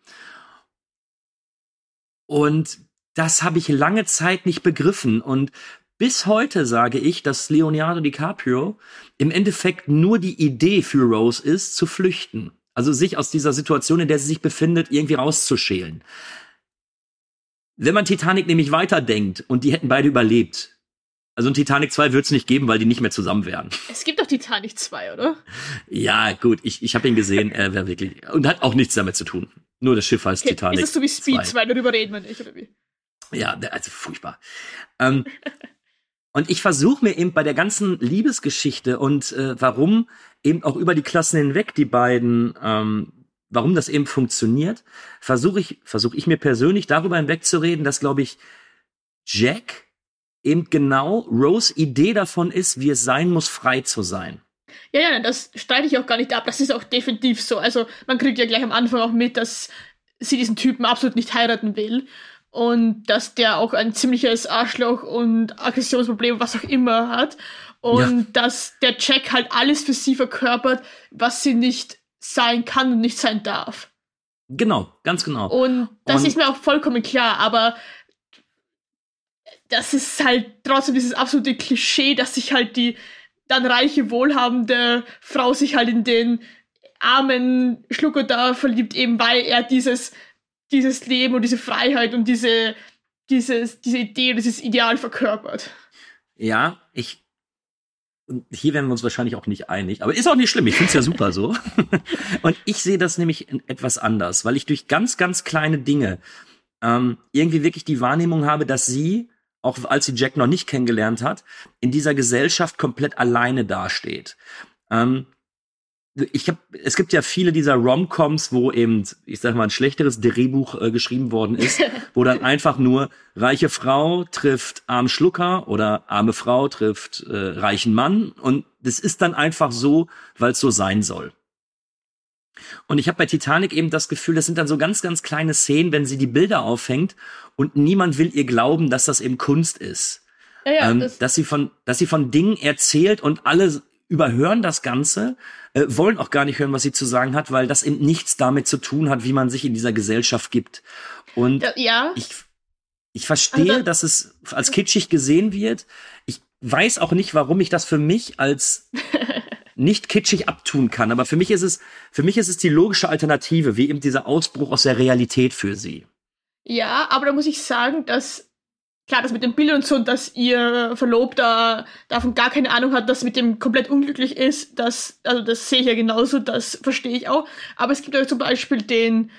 Und das habe ich lange Zeit nicht begriffen. Und bis heute sage ich, dass Leonardo DiCaprio im Endeffekt nur die Idee für Rose ist, zu flüchten. Also sich aus dieser Situation, in der sie sich befindet, irgendwie rauszuschälen. Wenn man Titanic nämlich weiterdenkt und die hätten beide überlebt, also ein Titanic 2 wird es nicht geben, weil die nicht mehr zusammen wären. Es gibt doch Titanic 2, oder? Ja, gut, ich, ich habe ihn gesehen, er wäre wirklich. Und hat auch nichts damit zu tun. Nur das Schiff heißt okay, Titanic. Ist es so wie Speed 2, 2 darüber reden wir nicht, oder wie? Ja, also furchtbar. ähm, (laughs) und ich versuche mir eben bei der ganzen Liebesgeschichte und äh, warum eben auch über die Klassen hinweg die beiden, ähm, warum das eben funktioniert, versuche ich, versuche ich mir persönlich darüber hinwegzureden, dass, glaube ich, Jack eben genau Rose Idee davon ist, wie es sein muss, frei zu sein. Ja, ja, das streite ich auch gar nicht ab. Das ist auch definitiv so. Also man kriegt ja gleich am Anfang auch mit, dass sie diesen Typen absolut nicht heiraten will und dass der auch ein ziemliches Arschloch und Aggressionsproblem, was auch immer hat. Und ja. dass der Jack halt alles für sie verkörpert, was sie nicht sein kann und nicht sein darf. Genau, ganz genau. Und das und ist mir auch vollkommen klar, aber das ist halt trotzdem dieses absolute Klischee, dass sich halt die dann reiche, wohlhabende Frau sich halt in den armen Schlucker da verliebt, eben weil er dieses dieses Leben und diese Freiheit und diese, dieses, diese Idee, dieses Ideal verkörpert. Ja, ich. Und hier werden wir uns wahrscheinlich auch nicht einig, aber ist auch nicht schlimm. Ich finde es ja super so. (laughs) und ich sehe das nämlich etwas anders, weil ich durch ganz, ganz kleine Dinge ähm, irgendwie wirklich die Wahrnehmung habe, dass sie, auch als sie Jack noch nicht kennengelernt hat, in dieser Gesellschaft komplett alleine dasteht. Ähm, ich habe, es gibt ja viele dieser Romcoms, wo eben, ich sag mal, ein schlechteres Drehbuch äh, geschrieben worden ist, (laughs) wo dann einfach nur reiche Frau trifft armen Schlucker oder arme Frau trifft äh, reichen Mann und das ist dann einfach so, weil es so sein soll. Und ich habe bei Titanic eben das Gefühl, das sind dann so ganz, ganz kleine Szenen, wenn sie die Bilder aufhängt und niemand will ihr glauben, dass das eben Kunst ist. Ja, ja, ähm, das dass sie von, dass sie von Dingen erzählt und alle überhören das Ganze, äh, wollen auch gar nicht hören, was sie zu sagen hat, weil das eben nichts damit zu tun hat, wie man sich in dieser Gesellschaft gibt. Und ja. ich, ich verstehe, also, dass es als kitschig gesehen wird. Ich weiß auch nicht, warum ich das für mich als (laughs) nicht kitschig abtun kann. Aber für mich ist es, für mich ist es die logische Alternative, wie eben dieser Ausbruch aus der Realität für sie. Ja, aber da muss ich sagen, dass klar, das mit dem Bild und so, dass ihr Verlobter davon gar keine Ahnung hat, dass mit dem komplett unglücklich ist, das, also das sehe ich ja genauso, das verstehe ich auch. Aber es gibt ja zum Beispiel den,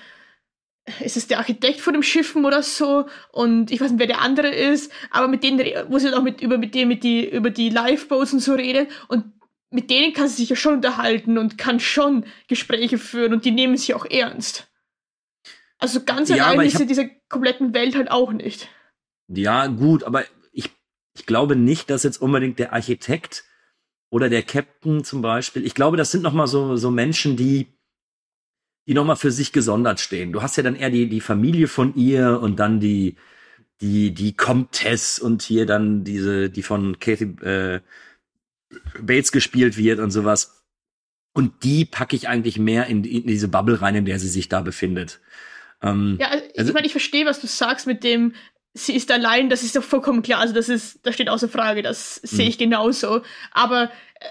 ist es der Architekt von dem Schiffen oder so und ich weiß nicht, wer der andere ist, aber mit denen, wo sie auch mit, über, mit dem, mit die, über die Lifeboats und so redet und mit denen kann sie sich ja schon unterhalten und kann schon Gespräche führen und die nehmen sie auch ernst. Also ganz Ja, allein ist sie dieser kompletten Welt halt auch nicht. Ja, gut, aber ich, ich glaube nicht, dass jetzt unbedingt der Architekt oder der Captain zum Beispiel, ich glaube, das sind noch mal so, so Menschen, die, die noch mal für sich gesondert stehen. Du hast ja dann eher die, die Familie von ihr und dann die, die, die Comtesse und hier dann diese, die von Kathy äh, Bates gespielt wird und sowas. Und die packe ich eigentlich mehr in, in diese Bubble rein, in der sie sich da befindet. Ähm, Ja, also, also- ich meine, ich verstehe, was du sagst mit dem, sie ist allein, das ist doch vollkommen klar. Also das ist, das steht außer Frage, das sehe Mhm. ich genauso. Aber äh,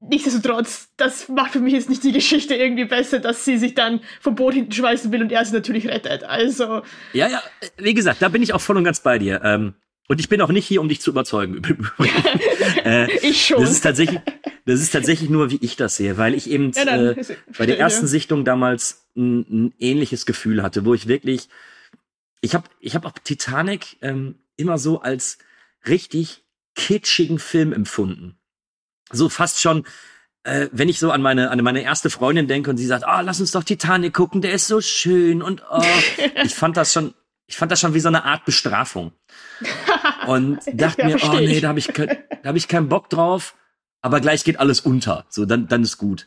nichtsdestotrotz, das macht für mich jetzt nicht die Geschichte irgendwie besser, dass sie sich dann vom Boot hinten schmeißen will und er sie natürlich rettet. Also, Ja, ja, wie gesagt, da bin ich auch voll und ganz bei dir. Ähm, und ich bin auch nicht hier, um dich zu überzeugen. (laughs) (laughs) äh, ich schon. das ist tatsächlich, das ist tatsächlich nur, wie ich das sehe, weil ich eben Ja, äh, bei der ersten. Sichtung damals ein, ein ähnliches Gefühl hatte, wo ich wirklich, ich habe, ich habe auch Titanic ähm, immer so als richtig kitschigen Film empfunden. So fast schon, äh, wenn ich so an meine, an meine erste Freundin denke und sie sagt, ah, lass uns doch Titanic gucken, der ist so schön und oh, (laughs) ich fand das schon, ich fand das schon wie so eine Art Bestrafung. (laughs) Und dachte Ja, mir, oh nee, da habe ich, da hab ich keinen Bock drauf, aber gleich geht alles unter. So, dann, dann ist gut.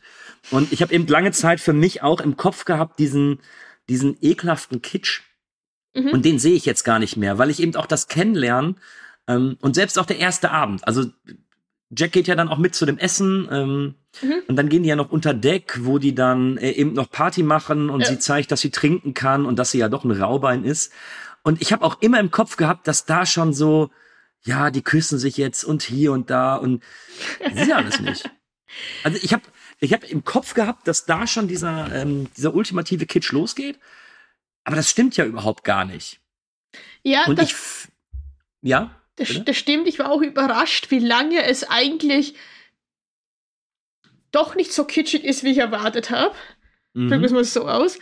Und ich habe eben lange Zeit für mich auch im Kopf gehabt, diesen, diesen ekelhaften Kitsch. Mhm. Und den sehe ich jetzt gar nicht mehr, weil ich eben auch das Kennenlernen ähm, und selbst auch der erste Abend. Also Jack geht ja dann auch mit zu dem Essen ähm, Mhm. und dann gehen die ja noch unter Deck, wo die dann äh, eben noch Party machen und Ja. sie zeigt, dass sie trinken kann und dass sie ja doch ein Raubein ist. Und ich habe auch immer im Kopf gehabt, dass da schon so, ja, die küssen sich jetzt und hier und da und ja alles nicht. Also ich habe ich hab im Kopf gehabt, dass da schon dieser, ähm, dieser ultimative Kitsch losgeht, aber das stimmt ja überhaupt gar nicht. ja, Und das, ich, ja, das, das stimmt. Ich war auch überrascht, wie lange es eigentlich doch nicht so kitschig ist, wie ich erwartet habe. Drücken wir es mhm. mal so aus.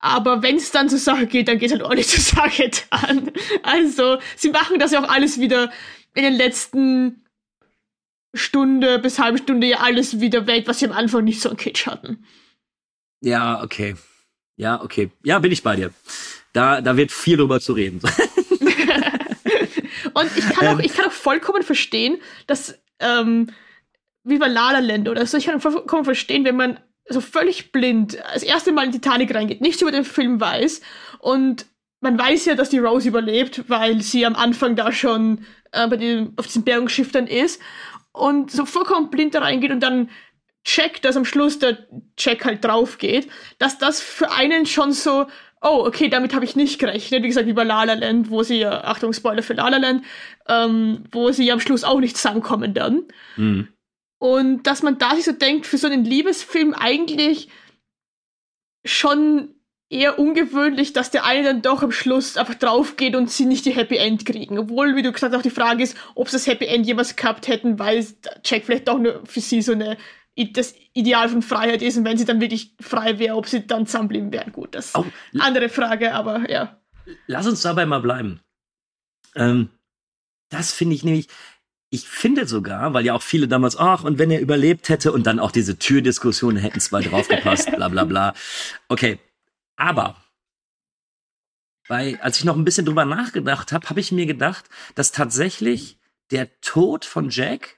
Aber wenn es dann zur Sache geht, dann geht es halt ordentlich (laughs) zur Sache dann. Also, sie machen das ja auch alles wieder in den letzten Stunde bis halbe Stunde ja alles wieder weg, was sie am Anfang nicht so einen Kitsch hatten. ja, okay. Ja, okay. Ja, bin ich bei dir. Da, da wird viel drüber zu reden. (laughs) Und ich kann auch, Ähm. ich kann auch vollkommen verstehen, dass, ähm, wie bei La La Land oder so, ich kann vollkommen verstehen, wenn man so völlig blind das erste Mal in Titanic reingeht, nichts über den Film weiß und man weiß ja, dass die Rose überlebt, weil sie am Anfang da schon äh, bei dem, auf diesem Bergungsschiff dann ist und so vollkommen blind da reingeht und dann checkt, dass am Schluss der Check halt drauf geht, dass das für einen schon so, oh, okay, damit habe ich nicht gerechnet. Wie gesagt, wie bei La La Land, wo sie ja, Achtung, Spoiler für La La Land, ähm, wo sie am Schluss auch nicht zusammenkommen dann. Mhm. Und dass man da sich so denkt, für so einen Liebesfilm eigentlich schon eher ungewöhnlich, dass der eine dann doch am Schluss einfach drauf geht und sie nicht die Happy End kriegen. Obwohl, wie du gesagt hast, auch die Frage ist, ob sie das Happy End jemals gehabt hätten, weil Jack vielleicht doch nur für sie so eine das Ideal von Freiheit ist und wenn sie dann wirklich frei wäre, ob sie dann zusammenbleiben wären. Gut, das ist Oh, eine andere Frage, aber ja. lass uns dabei mal bleiben. Ähm, das finde ich nämlich, ich finde sogar, weil ja auch viele damals, ach, und wenn er überlebt hätte und dann auch diese Türdiskussion, hätten zwei draufgepasst, (laughs) bla bla bla. Okay, aber bei, als ich noch ein bisschen drüber nachgedacht habe, habe ich mir gedacht, dass tatsächlich der Tod von Jack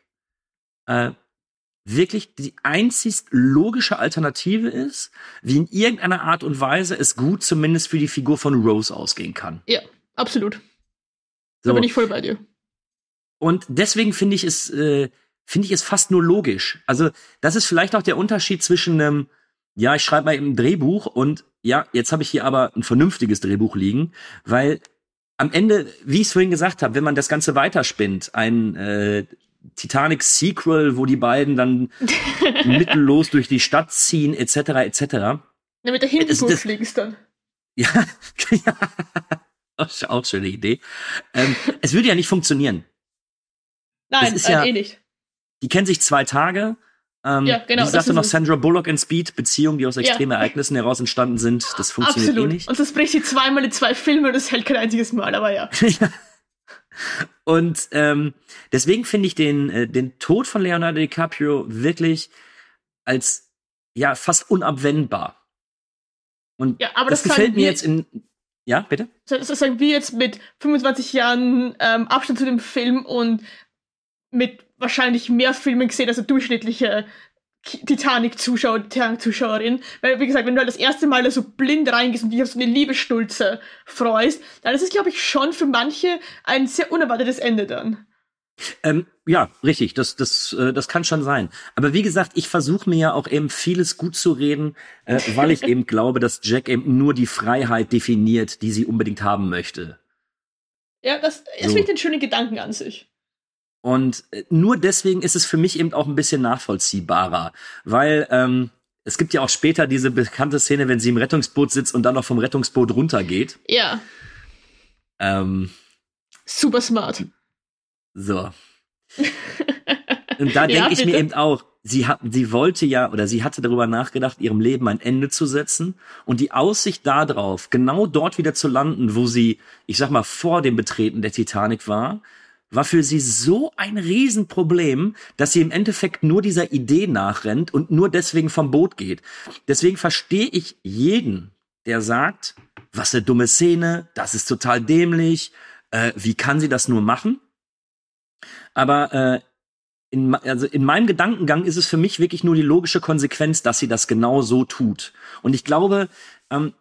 äh, wirklich die einzigst logische Alternative ist, wie in irgendeiner Art und Weise es gut zumindest für die Figur von Rose ausgehen kann. Ja, absolut. So. Da bin ich voll bei dir. Und deswegen finde ich es, äh, finde ich es fast nur logisch. Also, das ist vielleicht auch der Unterschied zwischen einem, ja, ich schreibe mal eben ein Drehbuch und ja, jetzt habe ich hier aber ein vernünftiges Drehbuch liegen, weil am Ende, wie ich es vorhin gesagt habe, wenn man das Ganze weiterspinnt, ein äh, Titanic Sequel, wo die beiden dann (laughs) mittellos durch die Stadt ziehen, etc., etc. Ja, mit der Hindenburg das- fliegst dann. Ja, (laughs) ja. Das ist auch eine schöne Idee. Ähm, es würde ja nicht funktionieren. Nein, ist nein ja- eh nicht. Die kennen sich zwei Tage. Ähm, Ja, genau, Wie das sagte ist noch. Sandra Bullock in Speed, Beziehungen, die aus Ja. extremen Ereignissen heraus entstanden sind. Das funktioniert Absolut. eh nicht. Und das bricht sie zweimal in zwei Filme und das hält kein einziges Mal, aber ja. (laughs) Ja. Und ähm, deswegen finde ich den, äh, den Tod von Leonardo DiCaprio wirklich als ja fast unabwendbar. Und Ja, aber das, das gefällt mir jetzt in. Ja, bitte? Das sagen wir jetzt mit 25 Jahren ähm, Abstand zu dem Film und mit wahrscheinlich mehr Filmen gesehen als der durchschnittliche Titanic-Zuschauer, Titanic-Zuschauerin. Weil, wie gesagt, wenn du halt das erste Mal da so blind reingehst und dich auf so eine Liebesstulze freust, dann ist es, glaube ich, schon für manche ein sehr unerwartetes Ende dann. Ähm, ja, richtig, das, das, äh, das kann schon sein. Aber wie gesagt, ich versuche mir ja auch eben vieles gut zu reden, äh, weil ich (laughs) eben glaube, dass Jack eben nur die Freiheit definiert, die sie unbedingt haben möchte. Ja, das, das So. finde ich den schönen Gedanken an sich. Und äh, nur deswegen ist es für mich eben auch ein bisschen nachvollziehbarer, weil ähm, es gibt ja auch später diese bekannte Szene, wenn sie im Rettungsboot sitzt und dann noch vom Rettungsboot runtergeht. Ja, Ähm, super smart. so. Und da (laughs) Ja, denke ich mir eben auch, sie hat, sie wollte ja oder sie hatte darüber nachgedacht, ihrem Leben ein Ende zu setzen und die Aussicht darauf, genau dort wieder zu landen, wo sie, ich sag mal, vor dem Betreten der Titanic war, war für sie so ein Riesenproblem, dass sie im Endeffekt nur dieser Idee nachrennt und nur deswegen vom Boot geht. Deswegen verstehe ich jeden, der sagt, was eine dumme Szene, das ist total dämlich, äh, wie kann sie das nur machen? Aber äh, in, also in meinem Gedankengang ist es für mich wirklich nur die logische Konsequenz, dass sie das genau so tut. Und ich glaube, ähm,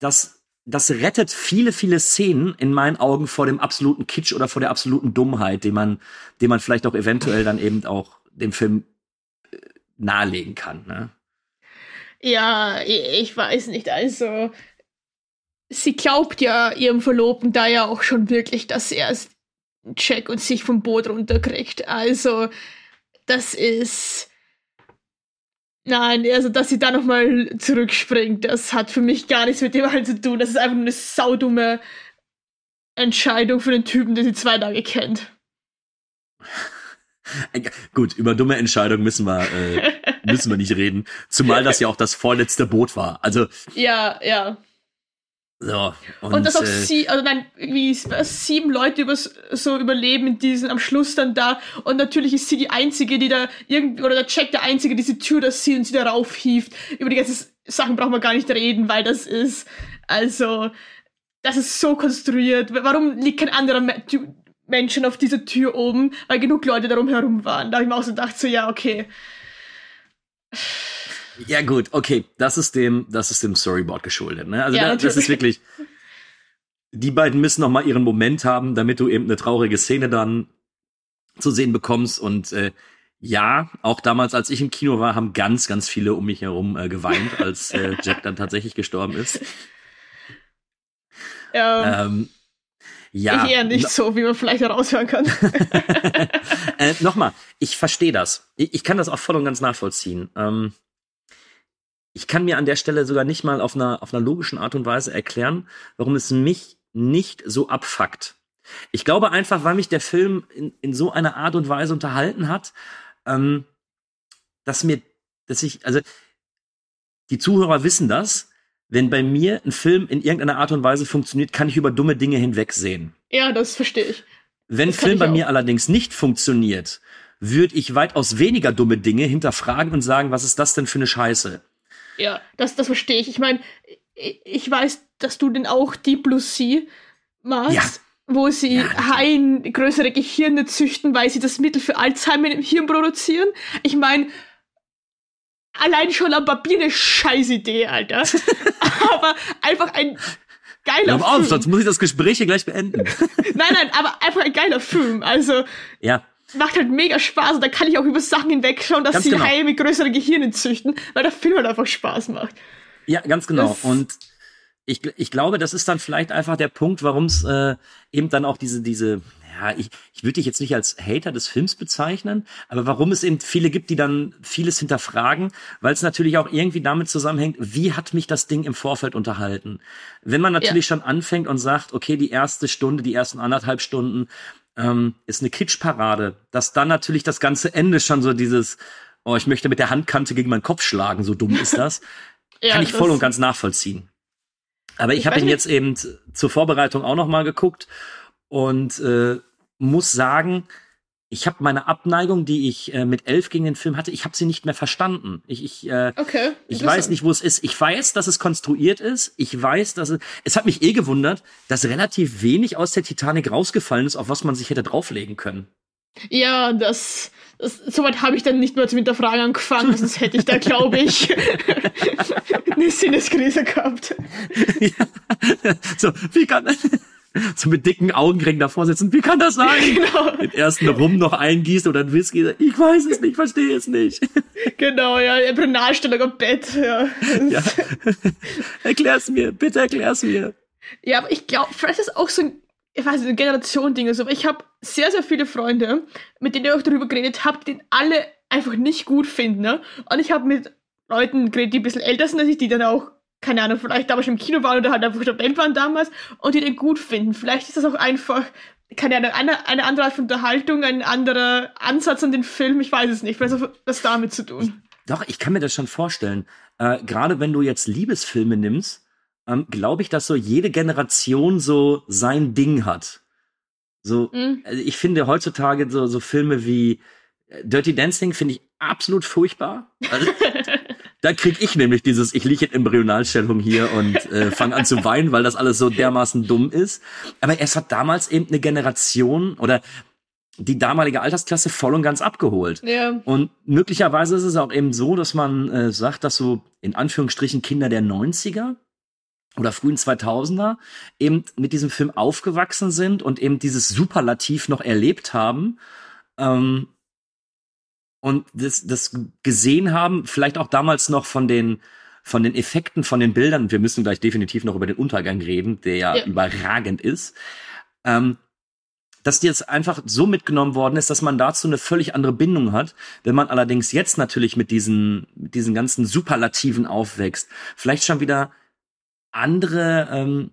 dass das rettet viele, viele Szenen in meinen Augen vor dem absoluten Kitsch oder vor der absoluten Dummheit, den man, den man vielleicht auch eventuell dann eben auch dem Film äh, nahelegen kann. Ne? Ja, ich, weiß nicht. Also, sie glaubt ja ihrem Verlobten da ja auch schon wirklich, dass er Jack und sich vom Boot runterkriegt. Also, das ist. Nein, also, dass sie da nochmal zurückspringt, das hat für mich gar nichts mit dem allen zu tun. Das ist einfach nur eine saudumme Entscheidung für den Typen, den sie zwei Tage kennt. (laughs) Gut, über dumme Entscheidungen müssen wir, äh, (laughs) müssen wir nicht reden. Zumal das ja auch das vorletzte Boot war. Also, Ja, ja. So. Und, Und, dass auch äh, sie, also nein, irgendwie sieben Leute übers, so überleben in diesen, am Schluss dann da. Und natürlich ist sie die Einzige, die da irgendwie, oder der Jack der Einzige, die diese Tür da sieht und sie da raufhieft. Über die ganzen Sachen brauchen wir gar nicht reden, weil das ist, also, das ist so konstruiert. Warum liegt kein anderer Me Menschen auf dieser Tür oben? Weil genug Leute darum herum waren. Da habe ich mir auch so gedacht, so, ja, okay. Ja gut, okay, das ist dem, das ist dem Storyboard geschuldet. Ne? Also Ja, da, das ist wirklich. Die beiden müssen noch mal ihren Moment haben, damit du eben eine traurige Szene dann zu sehen bekommst. Und äh, ja, auch damals, als ich im Kino war, haben ganz, ganz viele um mich herum äh, geweint, als äh, (laughs) Jack dann tatsächlich gestorben ist. Ähm, Ähm, ja, ich eher nicht so, wie man vielleicht heraushören kann. (laughs) äh, Nochmal, ich verstehe das. Ich, ich kann das auch voll und ganz nachvollziehen. Ähm, ich kann mir an der Stelle sogar nicht mal auf einer, auf einer logischen Art und Weise erklären, warum es mich nicht so abfuckt. Ich glaube einfach, weil mich der Film in, in so einer Art und Weise unterhalten hat, ähm, dass mir, dass ich, also die Zuhörer wissen das, wenn bei mir ein Film in irgendeiner Art und Weise funktioniert, kann ich über dumme Dinge hinwegsehen. ja, das verstehe ich. Wenn Das Film bei auch. mir allerdings nicht funktioniert, würde ich weitaus weniger dumme Dinge hinterfragen und sagen, was ist das denn für eine Scheiße? Ja, das, das verstehe ich. Ich meine, ich, weiß, dass du den auch Deep Blue Sea magst, Ja. wo sie Haien größere Gehirne züchten, weil sie das Mittel für Alzheimer im Hirn produzieren. Ich meine, allein schon am Papier eine Scheißidee, Alter. (laughs) aber einfach ein geiler Hör auf, Film. sonst muss ich das Gespräch hier gleich beenden. (laughs) Nein, nein, aber einfach ein geiler Film. Also ja, macht halt mega Spaß und da kann ich auch über Sachen hinwegschauen, dass Ganz sie genau. Haie mit größeren Gehirnen züchten, weil der Film halt einfach Spaß macht. ja, ganz genau. Das- Und ich, ich glaube, das ist dann vielleicht einfach der Punkt, warum es äh, eben dann auch diese, diese, ja, ich, ich würde dich jetzt nicht als Hater des Films bezeichnen, aber warum es eben viele gibt, die dann vieles hinterfragen, weil es natürlich auch irgendwie damit zusammenhängt, wie hat mich das Ding im Vorfeld unterhalten? Wenn man natürlich ja. schon anfängt und sagt, okay, die erste Stunde, die ersten anderthalb Stunden ähm, ist eine Kitschparade, dass dann natürlich das ganze Ende schon so dieses, oh, ich möchte mit der Handkante gegen meinen Kopf schlagen, so dumm ist das, (laughs) ja, kann ich voll und ganz nachvollziehen. Aber ich, ich habe ihn jetzt eben zur Vorbereitung auch noch mal geguckt und äh, muss sagen, ich habe meine Abneigung, die ich äh, mit elf gegen den Film hatte, ich habe sie nicht mehr verstanden. Ich, ich, äh, okay, ich weiß nicht, wo es ist. Ich weiß, dass es konstruiert ist. Ich weiß, dass es. Es hat mich eh gewundert, dass relativ wenig aus der Titanic rausgefallen ist, auf was man sich hätte drauflegen können. Ja, das, das soweit habe ich dann nicht mehr zum Hinterfragen angefangen, sonst hätte ich da, glaube ich, (laughs) eine Sinneskrise gehabt. Ja. So, wie kann so mit dicken Augenringen davor sitzen. Wie kann das (laughs) sein? Genau. Den ersten Rum noch eingießt oder ein Whisky. Ich weiß es nicht, verstehe es nicht. (laughs) Genau, ja, Embryonalstellung am Bett. Ja. (laughs) ja. Erklär's mir, bitte erklär's mir. Ja, aber ich glaube, vielleicht ist es auch so ein, ich weiß nicht, ein Generation-Ding. Also, ich habe sehr, sehr viele Freunde, mit denen ich auch darüber geredet habe, die den alle einfach nicht gut finden. Ne? Und ich habe mit Leuten geredet, die ein bisschen älter sind als ich, die dann auch keine Ahnung, vielleicht damals im Kino waren oder halt einfach Student waren damals und die den gut finden. Vielleicht ist das auch einfach, keine Ahnung, eine, eine andere Art von Unterhaltung, ein anderer Ansatz an den Film, ich weiß es nicht. Vielleicht hat das damit zu tun. Doch, ich kann mir das schon vorstellen. Äh, Gerade wenn du jetzt Liebesfilme nimmst, ähm, glaube ich, dass so jede Generation so sein Ding hat. So, mhm. also ich finde heutzutage so, so Filme wie äh, Dirty Dancing finde ich absolut furchtbar. Also, (laughs) Da krieg ich nämlich dieses, ich liege in Embryonalstellung hier und äh, fange an zu weinen, weil das alles so dermaßen dumm ist. Aber es hat damals eben eine Generation oder die damalige Altersklasse voll und ganz abgeholt. Ja. Und möglicherweise ist es auch eben so, dass man äh, sagt, dass so in Anführungsstrichen Kinder der 90er oder frühen 2000er eben mit diesem Film aufgewachsen sind und eben dieses Superlativ noch erlebt haben. Ähm, und das, das gesehen haben, vielleicht auch damals noch von den von den Effekten, von den Bildern, wir müssen gleich definitiv noch über den Untergang reden, der ja, ja. überragend ist, ähm, dass die jetzt einfach so mitgenommen worden ist, dass man dazu eine völlig andere Bindung hat. Wenn man allerdings jetzt natürlich mit diesen, mit diesen ganzen Superlativen aufwächst, vielleicht schon wieder andere ähm,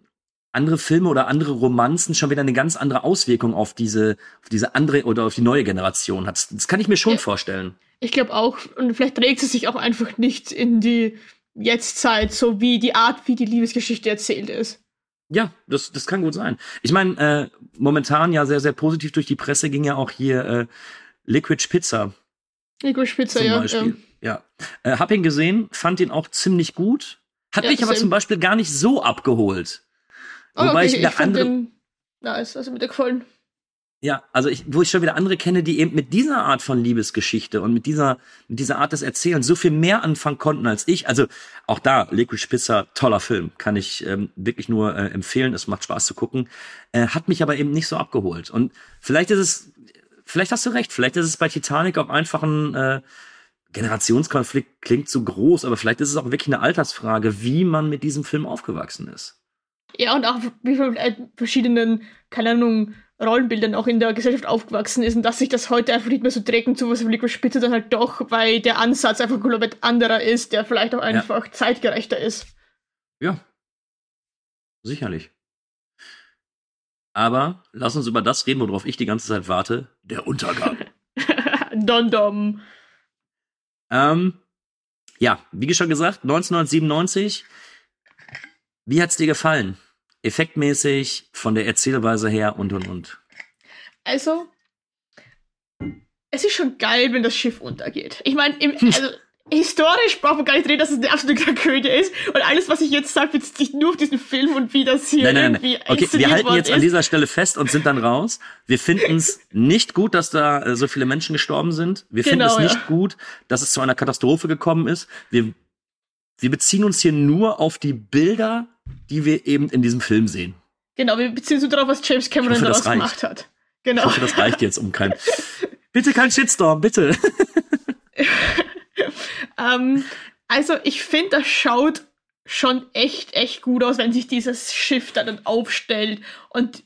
andere Filme oder andere Romanzen schon wieder eine ganz andere Auswirkung auf diese, auf diese andere oder auf die neue Generation hat. Das kann ich mir schon ja, vorstellen. Ich glaube auch, und vielleicht trägt es sich auch einfach nicht in die Jetztzeit, so wie die Art, wie die Liebesgeschichte erzählt ist. Ja, das, das kann gut sein. Ich meine, äh, momentan ja sehr, sehr positiv durch die Presse ging ja auch hier äh, Liquid Pizza. Liquid Pizza, ja. Beispiel. Ja. ja. Äh, hab ihn gesehen, fand ihn auch ziemlich gut. Hat ja, mich aber zum Beispiel gar nicht so abgeholt. Oh, Wobei okay, ich wieder ich andere. Den, nice, also mit der gefallen. Ja, also ich, wo ich schon wieder andere kenne, die eben mit dieser Art von Liebesgeschichte und mit dieser, mit dieser Art des Erzählens so viel mehr anfangen konnten als ich. Also auch da, Liquid Pizza, toller Film, kann ich ähm, wirklich nur äh, empfehlen. Es macht Spaß zu gucken. Äh, hat mich aber eben nicht so abgeholt. Und vielleicht ist es, vielleicht hast du recht, vielleicht ist es bei Titanic auch einfach ein äh, Generationskonflikt, klingt zu groß, aber vielleicht ist es auch wirklich eine Altersfrage, wie man mit diesem Film aufgewachsen ist. Ja, und auch wie viele äh, verschiedenen, keine Ahnung, Rollenbildern auch in der Gesellschaft aufgewachsen ist und dass sich das heute einfach nicht mehr so trägt und sowas Spitze dann halt doch, weil der Ansatz einfach komplett anderer ist, der vielleicht auch einfach ja. zeitgerechter ist. Ja. Sicherlich. Aber lass uns über das reden, worauf ich die ganze Zeit warte. Der Untergang. (laughs) Dondom. Ähm, ja, wie schon gesagt, 1997. Wie hat's dir gefallen? Effektmäßig, von der Erzählweise her und und und. Also, es ist schon geil, wenn das Schiff untergeht. Ich meine, (laughs) also, historisch braucht man gar nicht reden, dass es eine absolute Tragödie ist. Und alles, was ich jetzt sage, bezieht sich nur auf diesen Film und wie das hier nein, nein, irgendwie nein. Okay, wir halten jetzt ist. an dieser Stelle fest und sind dann raus. Wir finden es (laughs) nicht gut, dass da äh, so viele Menschen gestorben sind. Wir genau, finden es nicht ja. gut, dass es zu einer Katastrophe gekommen ist. Wir, wir beziehen uns hier nur auf die Bilder die wir eben in diesem Film sehen. Genau, wir beziehen uns darauf, was James Cameron hoffe, daraus gemacht hat. Genau. Ich hoffe, das reicht jetzt um kein. (laughs) bitte kein Shitstorm, bitte. (laughs) ähm, also, ich finde, das schaut schon echt, echt gut aus, wenn sich dieses Schiff da dann aufstellt und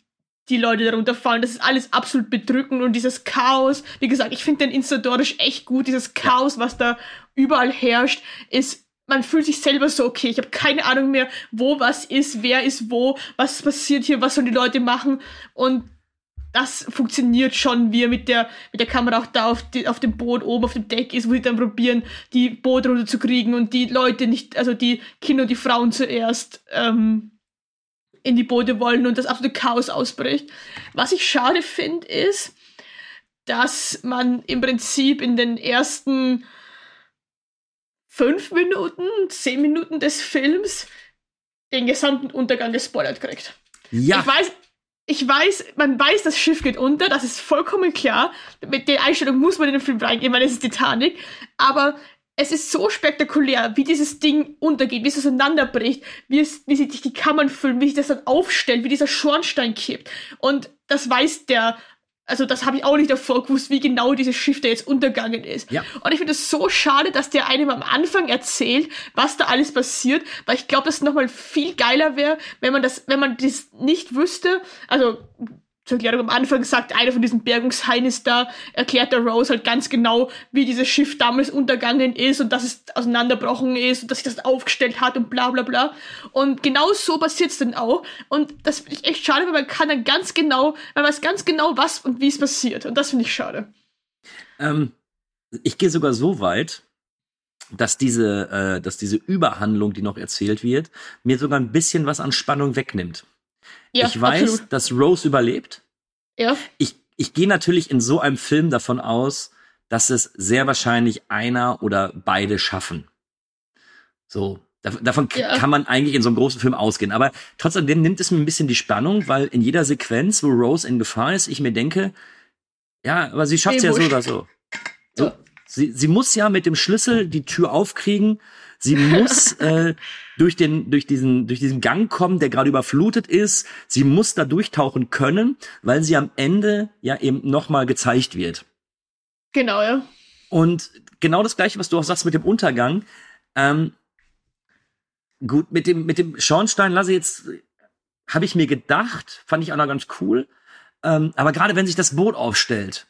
die Leute darunter fallen. Das ist alles absolut bedrückend und dieses Chaos, wie gesagt, ich finde den Instadorisch echt gut. Dieses Chaos, was da überall herrscht, ist man fühlt sich selber so, okay, ich habe keine Ahnung mehr, wo was ist, wer ist wo, was passiert hier, was sollen die Leute machen. Und das funktioniert schon, wie er mit der, mit der Kamera auch da auf, die, auf dem Boot oben auf dem Deck ist, wo sie dann probieren, die Boot runterzukriegen und die Leute nicht, also die Kinder und die Frauen zuerst ähm, in die Boote wollen und das absolute Chaos ausbricht. Was ich schade finde, ist, dass man im Prinzip in den ersten fünf Minuten, zehn Minuten des Films den gesamten Untergang gespoilert kriegt. Ja. Ich weiß, ich weiß, man weiß, das Schiff geht unter, das ist vollkommen klar. Mit der Einstellung muss man in den Film reingehen, weil es ist Titanic. Aber es ist so spektakulär, wie dieses Ding untergeht, wie es auseinanderbricht, wie, es, wie sich die Kammern füllen, wie sich das dann aufstellt, wie dieser Schornstein kippt. Und das weiß der also das habe ich auch nicht davor gewusst, wie genau dieses Schiff da jetzt untergangen ist. Ja. Und ich finde es so schade, dass der einem am Anfang erzählt, was da alles passiert, weil ich glaube, dass es nochmal viel geiler wäre, wenn man das, wenn man das nicht wüsste. Also zur Erklärung am Anfang sagt einer von diesen Bergungsheinis da, erklärt der Rose halt ganz genau, wie dieses Schiff damals untergangen ist und dass es auseinanderbrochen ist und dass sich das aufgestellt hat und bla bla bla. Und genau so passiert es dann auch. Und das finde ich echt schade, weil man kann dann ganz genau, man weiß ganz genau, was und wie es passiert. Und das finde ich schade. Ähm, ich gehe sogar so weit, dass diese, äh, dass diese Überhandlung, die noch erzählt wird, mir sogar ein bisschen was an Spannung wegnimmt. Ja, ich weiß, absolut. dass Rose überlebt. Ja. Ich, ich gehe natürlich in so einem Film davon aus, dass es sehr wahrscheinlich einer oder beide schaffen. So, dav- davon Ja. kann man eigentlich in so einem großen Film ausgehen. Aber trotzdem nimmt es mir ein bisschen die Spannung, weil in jeder Sequenz, wo Rose in Gefahr ist, ich mir denke, ja, aber sie schafft es ja so oder so. so sie, sie muss ja mit dem Schlüssel die Tür aufkriegen. Sie muss äh, durch den durch diesen durch diesen Gang kommen, der gerade überflutet ist. Sie muss da durchtauchen können, weil sie am Ende ja eben nochmal gezeigt wird. Genau, ja. Und genau das gleiche, was du auch sagst mit dem Untergang. Ähm, gut, mit dem, mit dem Schornstein lasse ich jetzt, habe ich mir gedacht, fand ich auch noch ganz cool. Ähm, aber gerade wenn sich das Boot aufstellt,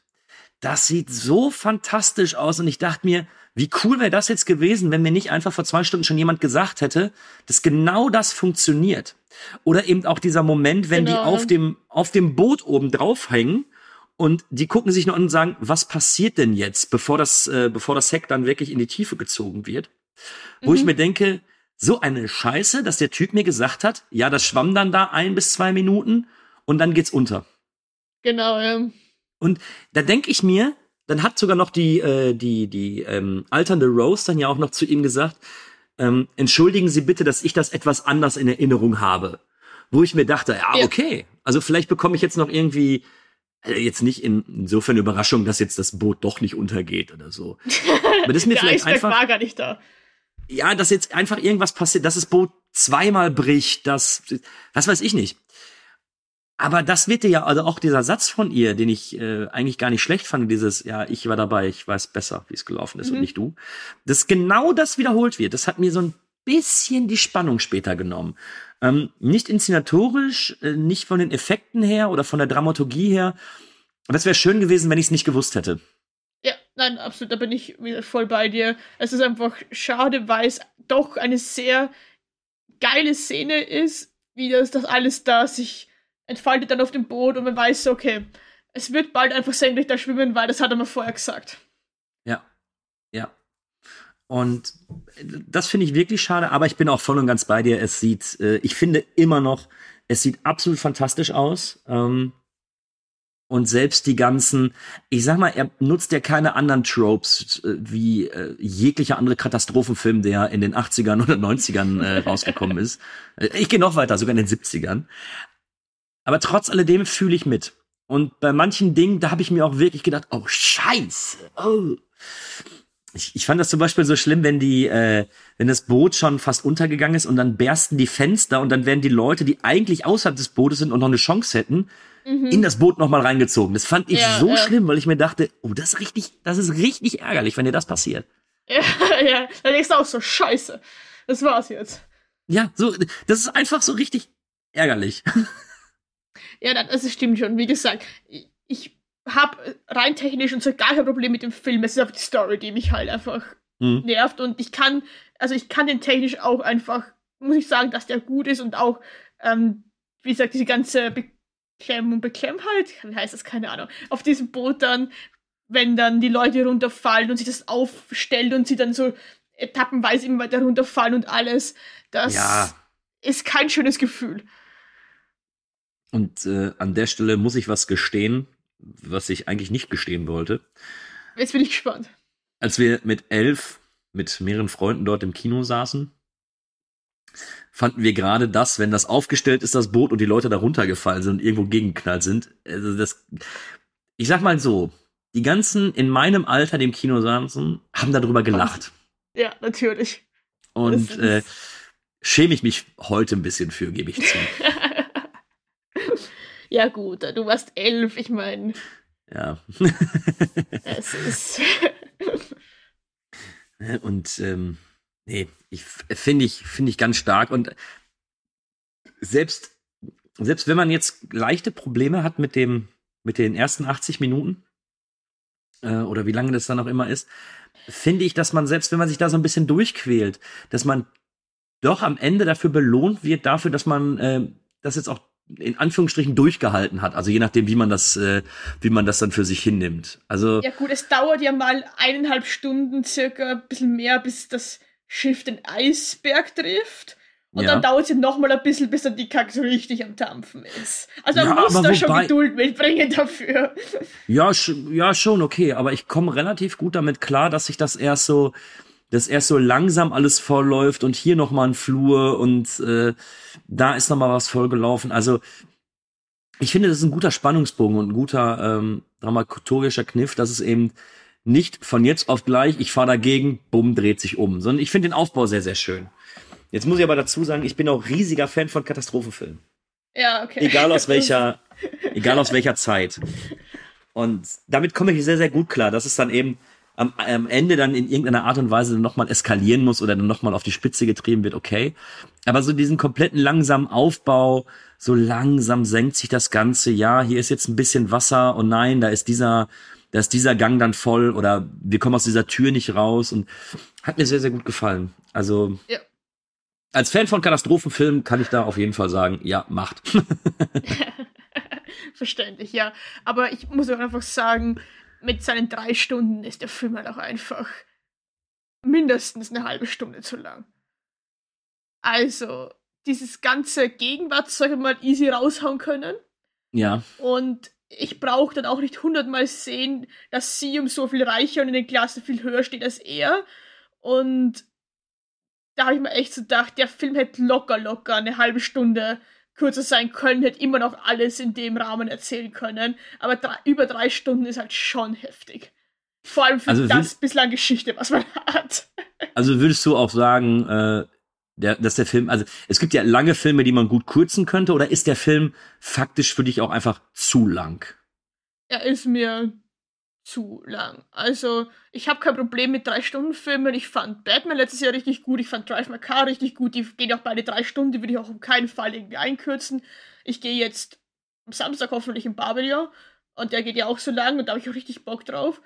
das sieht so fantastisch aus und ich dachte mir, wie cool wäre das jetzt gewesen, wenn mir nicht einfach vor zwei Stunden schon jemand gesagt hätte, dass genau das funktioniert. Oder eben auch dieser Moment, wenn Genau, die auf ja. dem, auf dem Boot oben draufhängen und die gucken sich nur an und sagen, was passiert denn jetzt, bevor das, äh, bevor das Heck dann wirklich in die Tiefe gezogen wird. Wo ich Mhm. mir denke, so eine Scheiße, dass der Typ mir gesagt hat, ja, das schwamm dann da ein bis zwei Minuten und dann geht's unter. Genau, ja. Und da denke ich mir, dann hat sogar noch die, äh, die, die ähm, alternde Rose dann ja auch noch zu ihm gesagt, ähm, entschuldigen Sie bitte, dass ich das etwas anders in Erinnerung habe. Wo ich mir dachte, ja, Ja. okay, also vielleicht bekomme ich jetzt noch irgendwie, äh, jetzt nicht in, insofern Überraschung, dass jetzt das Boot doch nicht untergeht oder so. Aber das ist mir (laughs) Der vielleicht Eisberg einfach, war gar nicht da. ja, dass jetzt einfach irgendwas passiert, dass das Boot zweimal bricht, das, was weiß ich nicht. Aber das wird dir ja, also auch dieser Satz von ihr, den ich äh, eigentlich gar nicht schlecht fand, dieses, ja, ich war dabei, ich weiß besser, wie es gelaufen ist und Mhm. nicht du, dass genau das wiederholt wird. Das hat mir so ein bisschen die Spannung später genommen. Ähm, nicht inszenatorisch, äh, nicht von den Effekten her oder von der Dramaturgie her. Aber es wäre schön gewesen, wenn ich es nicht gewusst hätte. Ja, nein, absolut, da bin ich wieder voll bei dir. Es ist einfach schade, weil es doch eine sehr geile Szene ist, wie das, das alles da sich entfaltet dann auf dem Boot und man weiß, okay, es wird bald einfach senkrecht da schwimmen, weil das hat er mir vorher gesagt. Ja. Ja. Und das finde ich wirklich schade, aber ich bin auch voll und ganz bei dir. Es sieht, äh, ich finde immer noch, es sieht absolut fantastisch aus. Ähm, und selbst die ganzen, ich sag mal, er nutzt ja keine anderen Tropes äh, wie äh, jeglicher andere Katastrophenfilm, der in den 80ern oder 90ern äh, rausgekommen ist. (laughs) Ich gehe noch weiter, sogar in den 70ern. Aber trotz alledem fühle ich mit. Und bei manchen Dingen, da habe ich mir auch wirklich gedacht, oh Scheiße, oh. Ich, ich fand das zum Beispiel so schlimm, wenn die, äh, wenn das Boot schon fast untergegangen ist und dann bersten die Fenster und dann werden die Leute, die eigentlich außerhalb des Bootes sind und noch eine Chance hätten, Mhm. in das Boot nochmal reingezogen. Das fand ich Ja, so ja. schlimm, weil ich mir dachte, oh, das ist richtig, das ist richtig ärgerlich, wenn dir das passiert. (laughs) Ja, ja, dann denkst du auch so, scheiße, das war's jetzt. Ja, so, das ist einfach so richtig ärgerlich. (laughs) Ja, das stimmt schon. Wie gesagt, ich habe rein technisch und so gar kein Problem mit dem Film. Es ist einfach die Story, die mich halt einfach mhm. nervt. Und ich kann, also ich kann den technisch auch einfach, muss ich sagen, dass der gut ist und auch, ähm, wie gesagt, diese ganze Beklemmung, Beklemmheit, wie heißt das, keine Ahnung, auf diesem Boot dann, wenn dann die Leute runterfallen und sich das aufstellt und sie dann so etappenweise immer weiter runterfallen und alles, das ja. ist kein schönes Gefühl. Und äh, an der Stelle muss ich was gestehen, was ich eigentlich nicht gestehen wollte. Jetzt bin ich gespannt. Als wir mit elf, mit mehreren Freunden dort im Kino saßen, fanden wir gerade das, wenn das aufgestellt ist, das Boot und die Leute da runtergefallen sind und irgendwo gegengeknallt sind. Also das, ich sag mal so, die ganzen in meinem Alter, dem Kino saßen, haben darüber gelacht. Ja, natürlich. Und äh, schäme ich mich heute ein bisschen für, gebe ich zu. (laughs) ja, gut, du warst elf, ich meine. Ja. es ist. (laughs) und ähm, nee, ich finde ich, finde ich ganz stark. Und selbst, selbst wenn man jetzt leichte Probleme hat mit dem, mit den ersten 80 Minuten, äh, oder wie lange das dann auch immer ist, finde ich, dass man selbst, wenn man sich da so ein bisschen durchquält, dass man doch am Ende dafür belohnt wird, dafür, dass man äh, das jetzt auch in Anführungsstrichen durchgehalten hat. Also je nachdem, wie man das, äh, wie man das dann für sich hinnimmt. Also ja gut, es dauert ja mal eineinhalb Stunden circa, ein bisschen mehr, bis das Schiff den Eisberg trifft. Und ja. dann dauert es ja noch mal ein bisschen, bis dann die Kacke so richtig am Dampfen ist. Also man ja, muss da schon Geduld mitbringen dafür. Ja, ja, schon, okay. Aber ich komme relativ gut damit klar, dass sich das erst so, dass erst so langsam alles vollläuft und hier noch mal ein Flur und äh, da ist noch mal was vollgelaufen. Also ich finde, das ist ein guter Spannungsbogen und ein guter ähm, dramaturgischer Kniff, dass es eben nicht von jetzt auf gleich, ich fahre dagegen, bumm, dreht sich um, sondern ich finde den Aufbau sehr, sehr schön. Jetzt muss ich aber dazu sagen, ich bin auch riesiger Fan von Katastrophenfilmen. Ja, okay. Egal aus welcher, (laughs) egal aus welcher Zeit. Und damit komme ich sehr, sehr gut klar, dass es dann eben am, am Ende dann in irgendeiner Art und Weise nochmal eskalieren muss oder dann nochmal auf die Spitze getrieben wird, okay. Aber so diesen kompletten langsamen Aufbau, so langsam senkt sich das Ganze, ja, hier ist jetzt ein bisschen Wasser und nein, da ist dieser, da ist dieser Gang dann voll oder wir kommen aus dieser Tür nicht raus und hat mir sehr, sehr gut gefallen. Also, ja als Fan von Katastrophenfilmen kann ich da auf jeden Fall sagen, ja, macht. (laughs) (laughs) Verständlich, ja. Aber ich muss auch einfach sagen, mit seinen drei Stunden ist der Film halt auch einfach mindestens eine halbe Stunde zu lang. Also, dieses ganze Gegenwart soll ich mal easy raushauen können. Ja. Und ich brauche dann auch nicht hundertmal sehen, dass sie um so viel reicher und in den Klassen viel höher steht als er. Und da habe ich mir echt so gedacht, der Film hätte locker, locker eine halbe Stunde kürzer sein können, hätte immer noch alles in dem Rahmen erzählen können. Aber drei, über drei Stunden ist halt schon heftig. Vor allem für also das bislang Geschichte, was man (laughs) hat. Also würdest du auch sagen, äh, der, dass der Film, also es gibt ja lange Filme, die man gut kürzen könnte, oder ist der Film faktisch für dich auch einfach zu lang? Er ist mir zu lang. Also, ich habe kein Problem mit drei Stunden Filmen. Ich fand Batman letztes Jahr richtig gut. Ich fand Drive My Car richtig gut. Die gehen auch beide drei Stunden. Die würde ich auch auf keinen Fall irgendwie einkürzen. Ich gehe jetzt am Samstag hoffentlich in Babylon. Und der geht ja auch so lang und da habe ich auch richtig Bock drauf.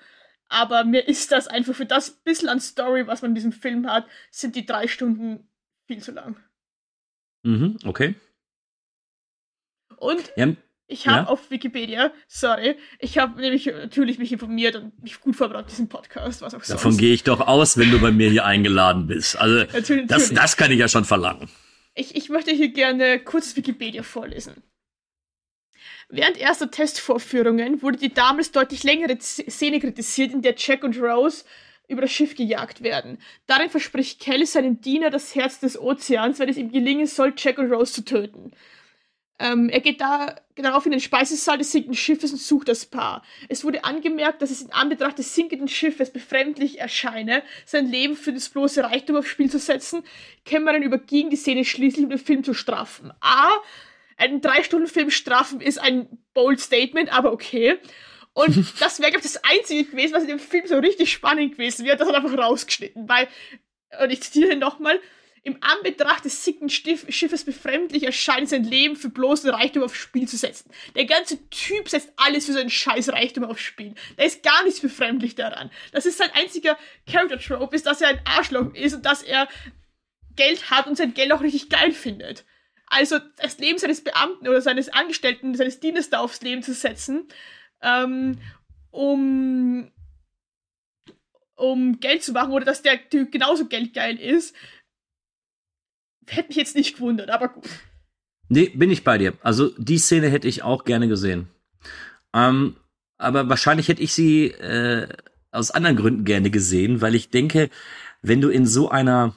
Aber mir ist das einfach für das bisschen an Story, was man in diesem Film hat, sind die drei Stunden viel zu lang. Mhm, okay. Und ja, ich habe ja? auf Wikipedia, sorry, ich habe nämlich natürlich mich informiert und mich gut vorbereitet diesen Podcast, was auch sonst. Davon gehe ich doch aus, wenn du bei mir hier eingeladen bist. Also natürlich, das, natürlich. das kann ich ja schon verlangen. Ich, ich möchte hier gerne kurz Wikipedia vorlesen. Während erster Testvorführungen wurde die damals deutlich längere Szene kritisiert, in der Jack und Rose über das Schiff gejagt werden. Darin verspricht Kelly seinem Diener das Herz des Ozeans, wenn es ihm gelingen soll, Jack und Rose zu töten. Ähm, er geht da darauf in den Speisesaal des sinkenden Schiffes und sucht das Paar. Es wurde angemerkt, dass es in Anbetracht des sinkenden Schiffes befremdlich erscheine, sein Leben für das bloße Reichtum aufs Spiel zu setzen. Cameron überging die Szene schließlich, um den Film zu straffen. A, einen Drei-Stunden-Film strafen ist ein bold Statement, aber okay. Und (laughs) das wäre, glaube ich, das Einzige gewesen, was in dem Film so richtig spannend gewesen wäre. Das hat einfach rausgeschnitten, weil, und ich zitiere nochmal, im Anbetracht des sicken Schiffes befremdlich erscheint, sein Leben für bloßen Reichtum aufs Spiel zu setzen. Der ganze Typ setzt alles für seinen scheiß Reichtum aufs Spiel. Da ist gar nichts befremdlich daran. Das ist sein einziger Character-Trope, ist, dass er ein Arschloch ist und dass er Geld hat und sein Geld auch richtig geil findet. Also das Leben seines Beamten oder seines Angestellten, seines Dieners da aufs Leben zu setzen, ähm, um um Geld zu machen oder dass der Typ genauso geldgeil ist, hätte mich jetzt nicht gewundert, aber gut. Nee, bin ich bei dir. Also die Szene hätte ich auch gerne gesehen. Ähm, aber wahrscheinlich hätte ich sie äh, aus anderen Gründen gerne gesehen, weil ich denke, wenn du in so einer,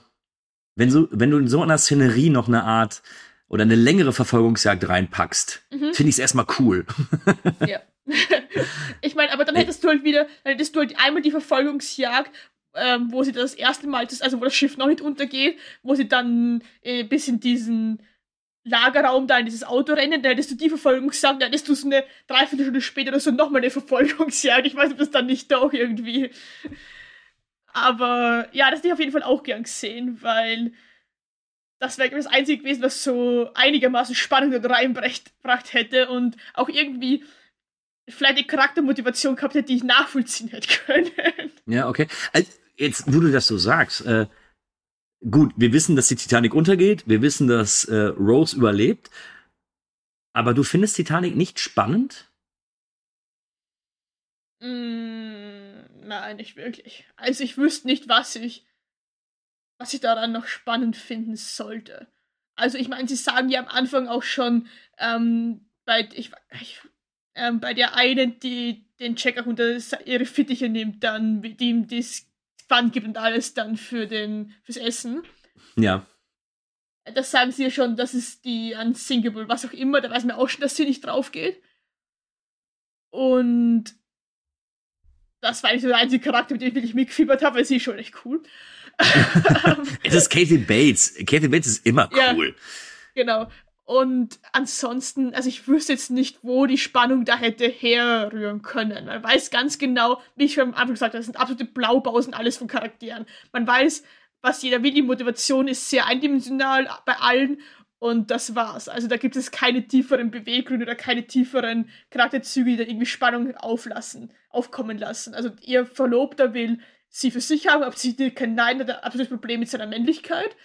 wenn so, wenn du in so einer Szenerie noch eine Art oder eine längere Verfolgungsjagd reinpackst, mhm. finde ich es erstmal cool. Ja. (laughs) ich meine, aber dann hättest du halt wieder, dann hättest du halt einmal die Verfolgungsjagd, ähm, wo sie das erste Mal, das, also wo das Schiff noch nicht untergeht, wo sie dann äh, bis in diesen Lagerraum da in dieses Auto rennen, da hättest du die Verfolgungsjagd, dann hättest du so eine Dreiviertelstunde später oder so nochmal eine Verfolgungsjagd. (laughs) Ich weiß, ob das dann nicht doch irgendwie. Aber ja, das hätte ich auf jeden Fall auch gern gesehen, weil das wäre das Einzige gewesen, was so einigermaßen Spannung reingebracht hätte und auch irgendwie vielleicht die Charaktermotivation gehabt hätte, die ich nachvollziehen hätte können. Ja, okay. Also, jetzt, wo du das so sagst, äh, gut, wir wissen, dass die Titanic untergeht, wir wissen, dass äh, Rose überlebt, aber du findest Titanic nicht spannend? Mm, nein, nicht wirklich. Also ich wüsste nicht, was ich, was ich daran noch spannend finden sollte. Also ich meine, sie sagen ja am Anfang auch schon, ähm, bei, ich, ich ähm, bei der einen, die den Checker unter ihre Fittiche nimmt, dann, die ihm das Pfand gibt und alles dann für den, fürs Essen. Ja. Das sagen sie ja schon, das ist die Unsinkable, was auch immer, da weiß man auch schon, dass sie nicht drauf geht. Und das war eigentlich so der einzige Charakter, mit dem ich wirklich mitgefiebert habe, weil sie ist schon echt cool. (laughs) es ist Kathy Bates. Kathy Bates ist immer cool. Ja, genau. Und ansonsten, also ich wüsste jetzt nicht, wo die Spannung da hätte herrühren können. Man weiß ganz genau, wie ich am Anfang gesagt habe, das sind absolute Blaubausen alles von Charakteren. Man weiß, was jeder will, die Motivation ist sehr eindimensional bei allen und das war's. Also da gibt es keine tieferen Beweggründe oder keine tieferen Charakterzüge, die da irgendwie Spannung auflassen, aufkommen lassen. Also ihr Verlobter will sie für sich haben, aber sie kein Nein, hat ein absolutes Problem mit seiner Männlichkeit.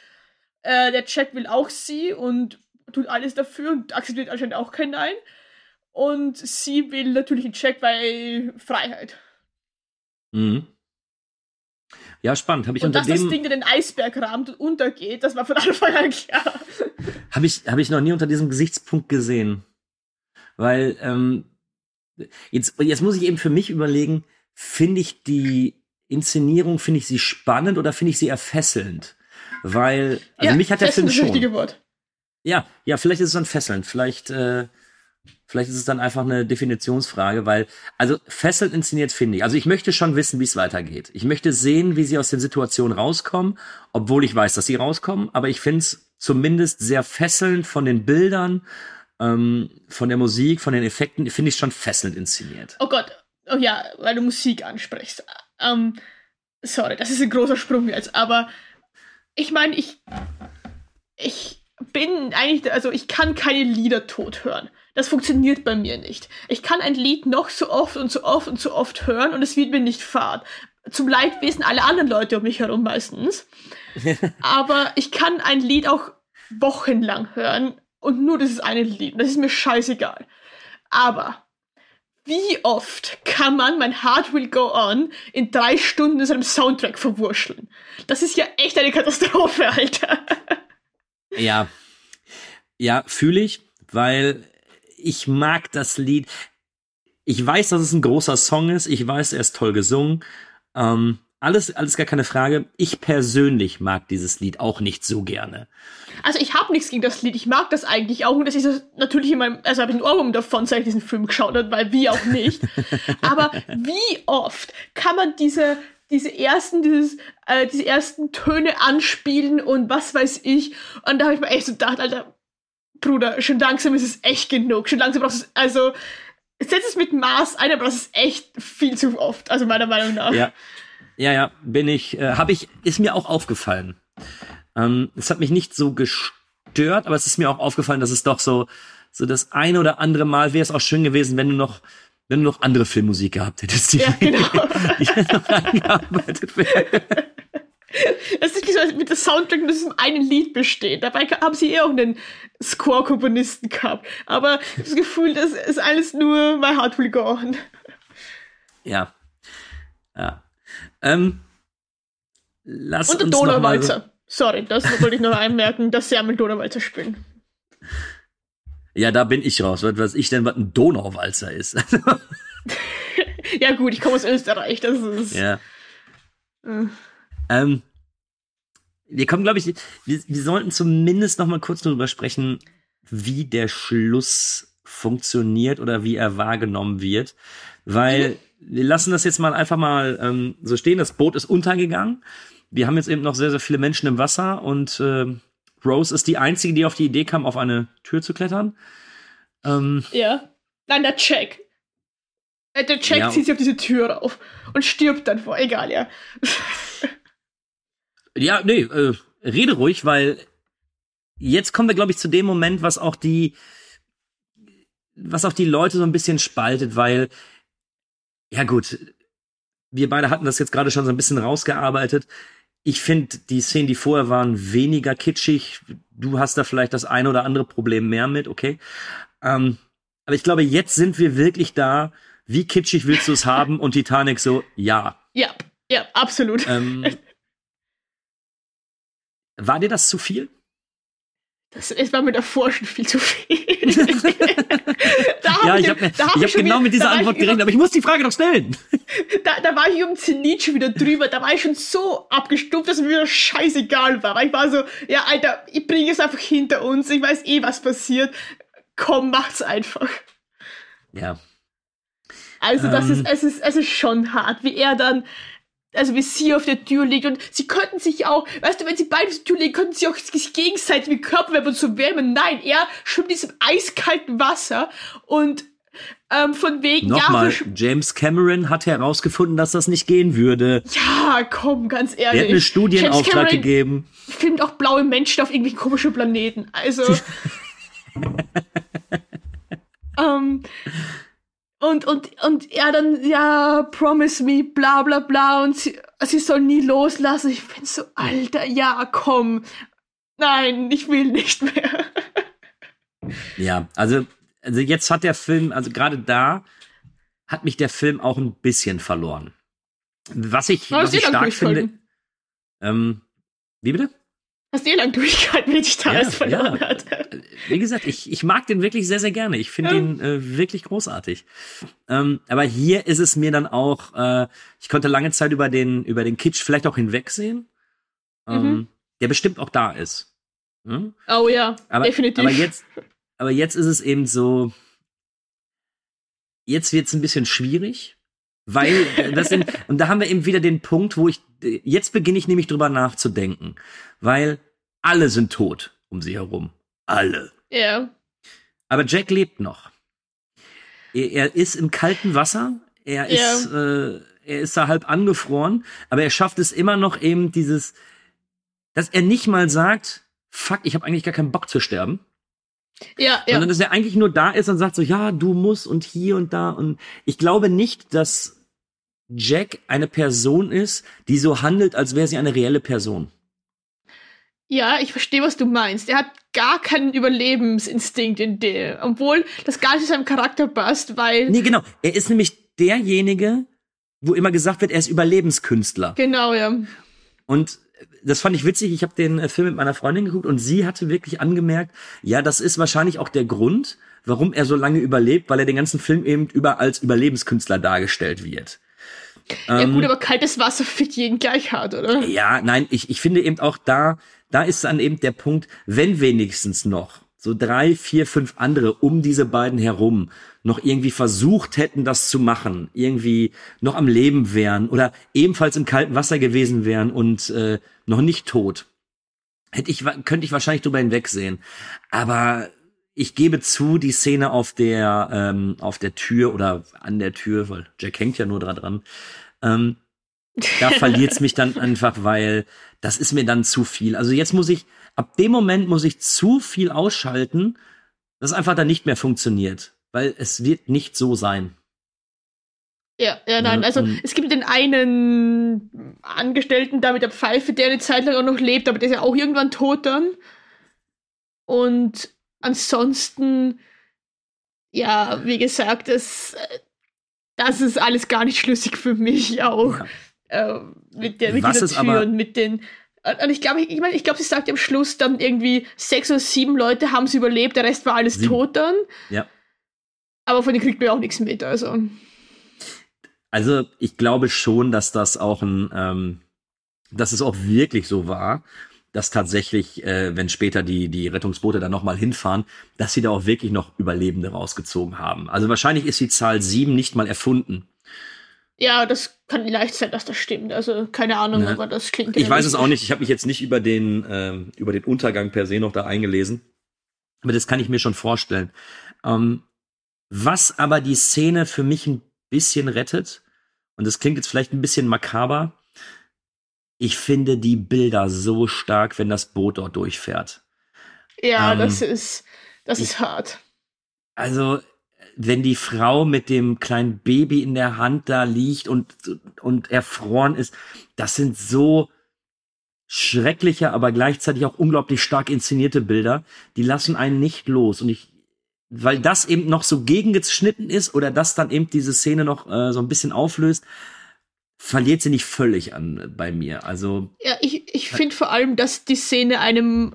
Äh, der Jack will auch sie und tut alles dafür und akzeptiert anscheinend auch kein Nein. Und sie will natürlich einen Check bei Freiheit. Mhm. Ja, spannend. Habe ich und dass dem das Ding den Eisberg rahmt und untergeht, das war von (laughs) Anfang an klar. Habe ich, hab ich noch nie unter diesem Gesichtspunkt gesehen. Weil, ähm, jetzt, jetzt muss ich eben für mich überlegen, finde ich die Inszenierung, finde ich sie spannend oder finde ich sie erfesselnd? Weil, also ja, mich hat der Film das schon. Wort. Ja, ja, vielleicht ist es dann fesselnd. Vielleicht, äh, vielleicht ist es dann einfach eine Definitionsfrage, weil, also fesselnd inszeniert finde ich. Also ich möchte schon wissen, wie es weitergeht. Ich möchte sehen, wie sie aus den Situationen rauskommen, obwohl ich weiß, dass sie rauskommen, aber ich finde es zumindest sehr fesselnd von den Bildern, ähm, von der Musik, von den Effekten, finde ich schon fesselnd inszeniert. Oh Gott, oh ja, weil du Musik ansprichst. Ähm, sorry, das ist ein großer Sprung jetzt, aber ich meine, ich, ich, bin eigentlich, also ich kann keine Lieder tot hören. Das funktioniert bei mir nicht. Ich kann ein Lied noch so oft und so oft und so oft hören und es wird mir nicht fad. Zum Leidwesen aller anderen Leute um mich herum meistens. (laughs) Aber ich kann ein Lied auch wochenlang hören und nur dieses eine Lied. Das ist mir scheißegal. Aber wie oft kann man mein Heart Will Go On in drei Stunden in seinem Soundtrack verwurscheln? Das ist ja echt eine Katastrophe, (laughs) Alter. Ja. Ja, fühle ich, weil ich mag das Lied. Ich weiß, dass es ein großer Song ist. Ich weiß, er ist toll gesungen. Ähm, alles, alles gar keine Frage. Ich persönlich mag dieses Lied auch nicht so gerne. Also ich habe nichts gegen das Lied. Ich mag das eigentlich auch. Und das ist natürlich in meinem, also habe ich ein Ohrwurm davon, seit ich diesen Film geschaut habe, weil wie auch nicht. (laughs) Aber wie oft kann man diese diese ersten, dieses, äh, diese ersten Töne anspielen und was weiß ich. Und da habe ich mir echt so gedacht, Alter, Bruder, schon langsam ist es echt genug. Schon langsam brauchst du es, also, setz es mit Maß ein, aber das ist echt viel zu oft, also meiner Meinung nach. Ja, ja, ja bin ich, äh, habe ich, ist mir auch aufgefallen. Ähm, es hat mich nicht so gestört, aber es ist mir auch aufgefallen, dass es doch so, so das eine oder andere Mal wäre es auch schön gewesen, wenn du noch, wenn du noch andere Filmmusik gehabt hättest, die, Ja, (laughs) genau. die noch eingearbeitet wäre. Es ist nicht so, als mit der Soundtrack nur diesem einen Lied besteht. Dabei haben sie eh auch einen Score-Komponisten gehabt. Aber das Gefühl, das ist alles nur My Heart Will Go On. Ja. Ja. Ähm, lass Und der Donauwalzer. Sorry, das wollte ich noch einmerken, dass sie einmal Donauwalzer spielen. Ja, da bin ich raus. Was weiß ich denn, was ein Donauwalzer ist? (laughs) Ja gut, ich komme aus Österreich, das ist... ja. Äh. Ähm, wir kommen, glaube ich, wir, wir sollten zumindest noch mal kurz darüber sprechen, wie der Schluss funktioniert oder wie er wahrgenommen wird. Weil wir lassen das jetzt mal einfach mal ähm, so stehen. Das Boot ist untergegangen. Wir haben jetzt eben noch sehr, sehr viele Menschen im Wasser und äh, Rose ist die einzige, die auf die Idee kam, auf eine Tür zu klettern. Ähm, Ja. Nein, der Jack. Äh, Der Jack Ja. zieht sich auf diese Tür rauf und stirbt dann vor. Egal, ja. (laughs) Ja, nee, äh, rede ruhig, weil jetzt kommen wir, glaube ich, zu dem Moment, was auch die, was auch die Leute so ein bisschen spaltet, weil, ja gut, wir beide hatten das jetzt gerade schon so ein bisschen rausgearbeitet. Ich finde, die Szenen, die vorher waren, weniger kitschig. Du hast da vielleicht das eine oder andere Problem mehr mit, okay. Ähm, aber ich glaube, jetzt sind wir wirklich da. Wie kitschig willst du es haben? Und Titanic so, ja. Ja, ja, absolut. Ähm, (laughs) war dir das zu viel? Das, es war mir davor schon viel zu viel. (laughs) da Ja, ich habe hab hab genau wieder- mit dieser Antwort ich über- gerechnet, aber ich muss die Frage noch stellen. (laughs) Da, da war ich um Zenit schon wieder drüber, da war ich schon so abgestumpft, dass mir wieder scheißegal war. Weil ich war so, ja, Alter, ich bringe es einfach hinter uns, ich weiß eh, was passiert. Komm, macht's einfach. Ja. Also, das Ähm. ist, es ist, es ist schon hart, wie er dann, also wie sie auf der Tür liegt und sie könnten sich auch, weißt du, wenn sie beide auf der Tür liegen, könnten sie auch sich gegenseitig mit Körperwärme zu wärmen. Nein, er schwimmt in diesem eiskalten Wasser und ähm, von wegen, Nochmal, ja, James Cameron hat herausgefunden, dass das nicht gehen würde. ja, komm, ganz Er hat ehrlich. einen Studienauftrag James Cameron gegeben. filmt auch blaue Menschen auf irgendwelchen komischen Planeten. Also. (laughs) (laughs) ähm, und, und, und er dann, ja, promise me, bla bla bla, und sie, sie soll nie loslassen. Ich bin so, Alter, ja, komm. Nein, ich will nicht mehr. (laughs) Ja, also, also jetzt hat der Film, also gerade da hat mich der Film auch ein bisschen verloren. Was ich, was ich stark finde. Ähm, wie bitte? Hast eh lang durchgehalten, wie dich da Ja, alles verloren ja. hat. Wie gesagt, ich, ich mag den wirklich sehr, sehr gerne. Ich finde Ja. ihn äh, wirklich großartig. Ähm, aber hier ist es mir dann auch, äh, ich konnte lange Zeit über den, über den Kitsch vielleicht auch hinwegsehen, ähm, Mhm. der bestimmt auch da ist. Hm? Oh ja, Aber, definitiv. aber jetzt, aber jetzt ist es eben so, jetzt wird's ein bisschen schwierig, weil (laughs) das sind, und da haben wir eben wieder den Punkt, wo ich, jetzt beginne ich nämlich drüber nachzudenken, weil alle sind tot um sie herum. Alle. Ja. Aber Jack lebt noch. Er, er ist im kalten Wasser, er Ja. ist, äh, er ist da halb angefroren, aber er schafft es immer noch eben dieses, dass er nicht mal sagt, fuck, ich habe eigentlich gar keinen Bock zu sterben, Ja, ja. sondern dass er eigentlich nur da ist und sagt so, ja, du musst und hier und da und ich glaube nicht, dass Jack eine Person ist, die so handelt, als wäre sie eine reelle Person. Ja, ich verstehe, was du meinst. Er hat gar keinen Überlebensinstinkt in der, obwohl das gar nicht seinem Charakter passt, weil Nee, genau. Er ist nämlich derjenige, wo immer gesagt wird, er ist Überlebenskünstler. genau ja. Und das fand ich witzig. Ich habe den äh, Film mit meiner Freundin geguckt und sie hatte wirklich angemerkt, ja, das ist wahrscheinlich auch der Grund, warum er so lange überlebt, weil er den ganzen Film eben über als Überlebenskünstler dargestellt wird. Ja Ähm, gut, aber kaltes Wasser fickt jeden gleich hart, oder? Ja, nein, ich, ich finde eben auch da, da ist dann eben der Punkt, wenn wenigstens noch so drei, vier, fünf andere um diese beiden herum noch irgendwie versucht hätten, das zu machen, irgendwie noch am Leben wären oder ebenfalls im kalten Wasser gewesen wären und äh, noch nicht tot, hätte ich, könnte ich wahrscheinlich drüber hinwegsehen. Aber ich gebe zu, die Szene auf der, ähm, auf der Tür oder an der Tür, weil Jack hängt ja nur dran dran, ähm, da (laughs) verliert's mich dann einfach, weil das ist mir dann zu viel. Also jetzt muss ich, ab dem Moment muss ich zu viel ausschalten, dass einfach dann nicht mehr funktioniert. Weil es wird nicht so sein. Ja, ja, nein, Ja, also und- es gibt den einen Angestellten da mit der Pfeife, der eine Zeit lang auch noch lebt, aber der ist ja auch irgendwann tot dann. Und ansonsten, ja, wie gesagt, das, das ist alles gar nicht schlüssig für mich auch. Äh, mit der, mit Was dieser es Tür aber- und mit den. Und ich glaube, ich, ich, mein, ich glaube, sie sagt am Schluss dann irgendwie sechs oder sieben Leute haben es überlebt, der Rest war alles Sieben. tot dann. Ja. Aber von denen kriegt man ja auch nichts mit, also. Also ich glaube schon, dass das auch ein, ähm, dass es auch wirklich so war, dass tatsächlich, äh, wenn später die die Rettungsboote dann noch mal hinfahren, dass sie da auch wirklich noch Überlebende rausgezogen haben. Also wahrscheinlich ist die Zahl sieben nicht mal erfunden. Ja, das kann leicht sein, dass das stimmt. Also keine Ahnung, Ne? aber das klingt. Ich weiß es auch nicht. Ich habe mich jetzt nicht über den ähm, über den Untergang per se noch da eingelesen, aber das kann ich mir schon vorstellen. Ähm, was aber die Szene für mich ein bisschen rettet und das klingt jetzt vielleicht ein bisschen makaber. Ich finde die Bilder so stark, wenn das Boot dort durchfährt. Ja, Ähm, das ist, das ist hart. Also, wenn die Frau mit dem kleinen Baby in der Hand da liegt und, und erfroren ist, das sind so schreckliche, aber gleichzeitig auch unglaublich stark inszenierte Bilder. Die lassen einen nicht los. Und ich, weil das eben noch so gegengeschnitten ist oder das dann eben diese Szene noch äh, so ein bisschen auflöst, verliert sie nicht völlig an bei mir. Also, Ja, ich, ich finde vor allem, dass die Szene einem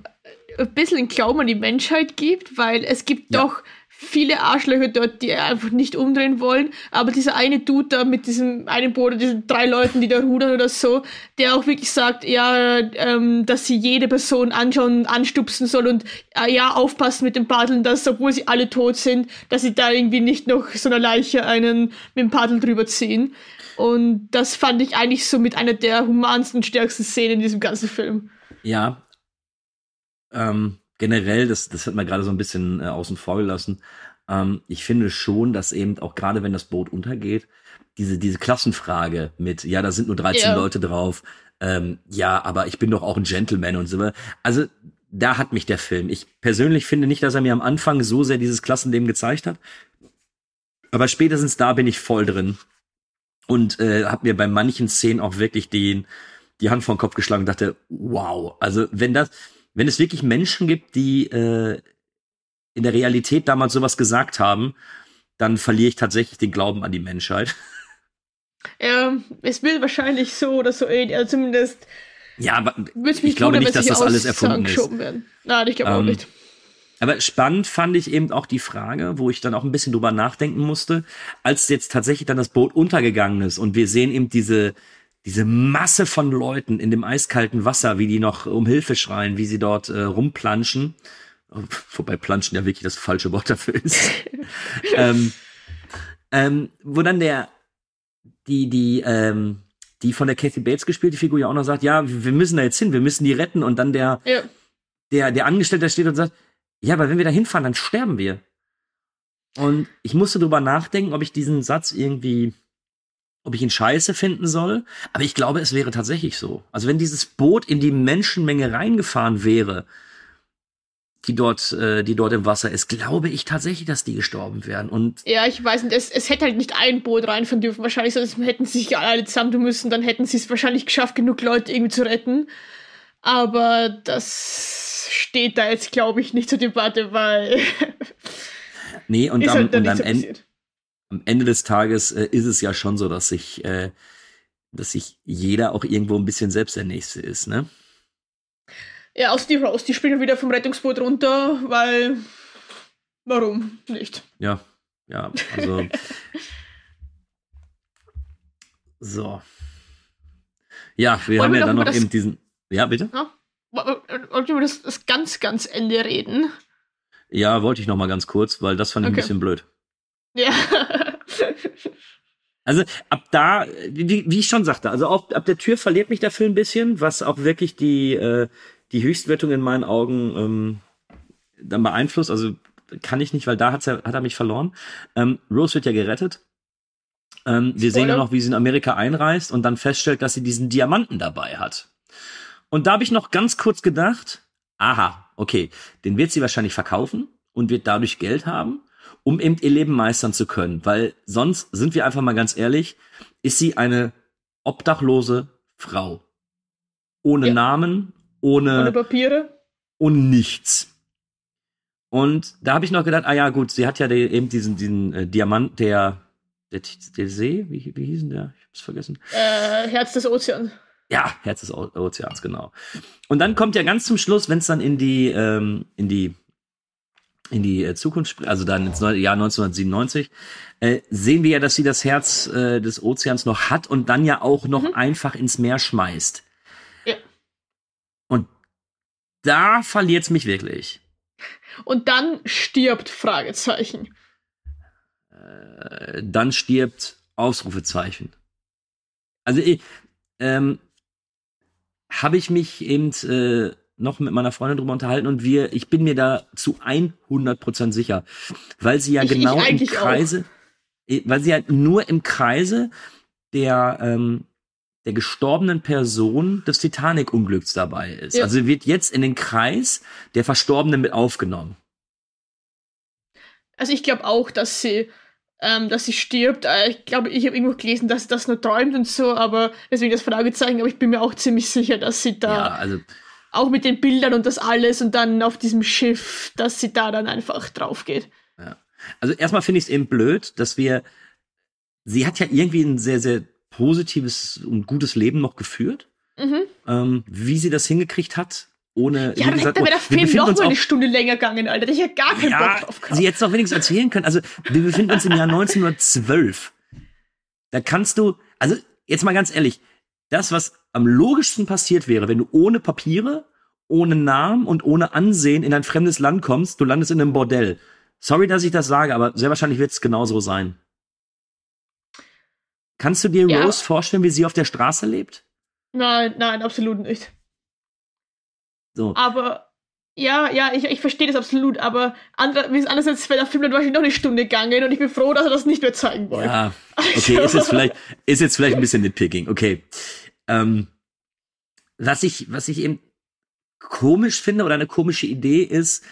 ein bisschen Glauben an die Menschheit gibt, weil es gibt Ja. doch viele Arschlöcher dort, die einfach nicht umdrehen wollen. Aber dieser eine Dude da mit diesem einen Boot, oder diesen drei Leuten, die da rudern oder so, der auch wirklich sagt, ja, ähm, dass sie jede Person anschauen, anstupsen soll und äh, ja, aufpassen mit dem Paddeln, dass, obwohl sie alle tot sind, dass sie da irgendwie nicht noch so einer Leiche einen mit dem Paddel drüber ziehen. Und das fand ich eigentlich so mit einer der humansten, stärksten Szenen in diesem ganzen Film. Ja. Ähm, generell, das, das hat man gerade so ein bisschen äh, außen vor gelassen. Ähm, ich finde schon, dass eben auch gerade wenn das Boot untergeht, diese, diese Klassenfrage mit, ja, da sind nur 13 Ja. Leute drauf, ähm, ja, aber ich bin doch auch ein Gentleman und so. Also, da hat mich der Film. Ich persönlich finde nicht, dass er mir am Anfang so sehr dieses Klassenleben gezeigt hat. Aber spätestens da bin ich voll drin. Und äh, habe mir bei manchen Szenen auch wirklich den, die Hand vor den Kopf geschlagen und dachte, wow, also wenn das, wenn es wirklich Menschen gibt, die äh, in der Realität damals sowas gesagt haben, dann verliere ich tatsächlich den Glauben an die Menschheit. (laughs) Ja, es will wahrscheinlich so oder so ähnlich, also zumindest Ja, aber ich glaube nicht, dass das alles erfunden ist. werden. Nein, ich glaube auch Ähm, nicht. Aber spannend fand ich eben auch die Frage, wo ich dann auch ein bisschen drüber nachdenken musste, als jetzt tatsächlich dann das Boot untergegangen ist und wir sehen eben diese, diese Masse von Leuten in dem eiskalten Wasser, wie die noch um Hilfe schreien, wie sie dort äh, rumplanschen. Wobei planschen ja wirklich das falsche Wort dafür ist. (laughs) ähm, ähm, wo dann der, die, die, ähm, die von der Kathy Bates gespielte Figur ja auch noch sagt, ja, wir müssen da jetzt hin, wir müssen die retten und dann der, Ja. der, der Angestellte steht und sagt, ja, aber wenn wir da hinfahren, dann sterben wir. Und ich musste drüber nachdenken, ob ich diesen Satz irgendwie, ob ich ihn scheiße finden soll. Aber ich glaube, es wäre tatsächlich so. Also wenn dieses Boot in die Menschenmenge reingefahren wäre, die dort, äh, die dort im Wasser ist, glaube ich tatsächlich, dass die gestorben wären. Und Ja, ich weiß nicht, es, es hätte halt nicht ein Boot reinfahren dürfen. Wahrscheinlich sonst hätten sie sich alle zusammentun müssen, dann hätten sie es wahrscheinlich geschafft, genug Leute irgendwie zu retten. Aber das steht da jetzt, glaube ich, nicht zur Debatte, weil (laughs) nee, und, am, halt und am, so Ende, am Ende des Tages äh, ist es ja schon so, dass sich, äh, dass sich jeder auch irgendwo ein bisschen selbst der Nächste ist, ne? Ja, außer die Rose, die springen wieder vom Rettungsboot runter, weil warum nicht? Ja, ja, also. (laughs) so. Ja, wir Wollen haben wir ja dann noch eben diesen. Ja, bitte? Ja? Wir über das, das ganz, ganz Ende reden? Ja, wollte ich noch mal ganz kurz, weil das fand ich Okay. ein bisschen blöd. Ja. (laughs) Also ab da, wie, wie ich schon sagte, also auch ab der Tür verliert mich der Film ein bisschen, was auch wirklich die, äh, die Höchstwertung in meinen Augen ähm, dann beeinflusst. Also kann ich nicht, weil da hat's ja, hat er mich verloren. Ähm, Rose wird ja gerettet. Ähm, wir sehen ja Spoiler. noch, wie sie in Amerika einreist und dann feststellt, dass sie diesen Diamanten dabei hat. Und da habe ich noch ganz kurz gedacht, aha, okay, den wird sie wahrscheinlich verkaufen und wird dadurch Geld haben, um eben ihr Leben meistern zu können. Weil sonst, sind wir einfach mal ganz ehrlich, ist sie eine obdachlose Frau. Ohne Ja. Namen, Ohne ohne, Papiere. und nichts. Und da habe ich noch gedacht, ah ja, gut, sie hat ja die, eben diesen, diesen äh, Diamant der, der, der See, wie, wie hieß denn der? Ich hab's vergessen. Äh, Herz des Ozeans. Ja, Herz des O- Ozeans, genau. Und dann kommt ja ganz zum Schluss, wenn es dann in die, ähm, in die, in die äh, Zukunft, also dann ins Jahr 1997, äh, sehen wir ja, dass sie das Herz äh, des Ozeans noch hat und dann ja auch noch einfach ins Meer schmeißt. Ja. Und da verliert's mich wirklich. Und dann stirbt Fragezeichen. Äh, dann stirbt Ausrufezeichen. Also ich, ähm, habe ich mich eben äh, noch mit meiner Freundin drüber unterhalten und wir, ich bin mir da zu 100% sicher, weil sie ja Ich- ich genau im eigentlich Kreise, äh, weil sie ja nur im Kreise der ähm, der gestorbenen Person des Titanic-Unglücks dabei ist. Ja. Also sie wird jetzt in den Kreis der Verstorbenen mit aufgenommen. Also ich glaube auch, dass sie, ähm, dass sie stirbt. Äh, Ich glaube, ich habe irgendwo gelesen, dass sie das nur träumt und so, aber deswegen das Fragezeichen, aber ich bin mir auch ziemlich sicher, dass sie da Ja, also auch mit den Bildern und das alles und dann auf diesem Schiff, dass sie da dann einfach drauf geht. Also erstmal finde ich es eben blöd, dass wir, sie hat ja irgendwie ein sehr, sehr positives und gutes Leben noch geführt. Mhm. Ähm, wie sie das hingekriegt hat, ohne, Ja, dann hätte mir der wir Film noch mal eine Stunde länger gegangen, Alter. Ich hätte gar keinen ja, Bock drauf gehabt. sie jetzt auch wenigstens erzählen können. Also wir befinden uns im Jahr 1912. Da kannst du, also jetzt mal ganz ehrlich, das, was am logischsten passiert wäre, wenn du ohne Papiere, ohne Namen und ohne Ansehen in ein fremdes Land kommst, du landest in einem Bordell. Sorry, dass ich das sage, aber sehr wahrscheinlich wird es genauso sein. Kannst du dir Ja. Rose vorstellen, wie sie auf der Straße lebt? Nein, nein, absolut nicht. So. Aber ja, ja, ich, ich verstehe das absolut, aber es andererseits wäre der Film dann wahrscheinlich noch eine Stunde gegangen und ich bin froh, dass er das nicht mehr zeigen wollte. Ja, okay, ist jetzt vielleicht, ist jetzt vielleicht ein bisschen nitpicking, okay. Ähm, was ich, was ich eben komisch finde oder eine komische Idee ist,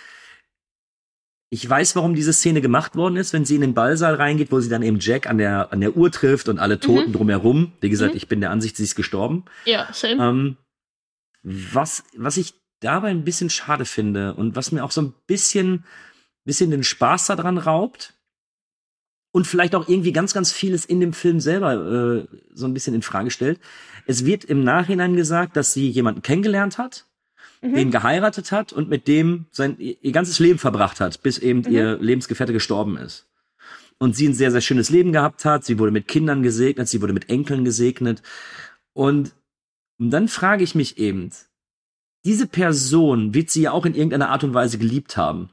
ich weiß, warum diese Szene gemacht worden ist, wenn sie in den Ballsaal reingeht, wo sie dann eben Jack an der, an der Uhr trifft und alle Toten drumherum. Wie gesagt, Mhm. ich bin der Ansicht, sie ist gestorben. Ja, same. Ähm, was, was ich dabei ein bisschen schade finde und was mir auch so ein bisschen, bisschen den Spaß daran raubt und vielleicht auch irgendwie ganz, ganz vieles in dem Film selber äh, so ein bisschen in Frage stellt. Es wird im Nachhinein gesagt, dass sie jemanden kennengelernt hat, Mhm. den geheiratet hat und mit dem sein ihr, ganzes Leben verbracht hat, bis eben Mhm. ihr Lebensgefährte gestorben ist. Und sie ein sehr, sehr schönes Leben gehabt hat. Sie wurde mit Kindern gesegnet, sie wurde mit Enkeln gesegnet. Und, und dann frage ich mich eben, diese Person wird sie ja auch in irgendeiner Art und Weise geliebt haben.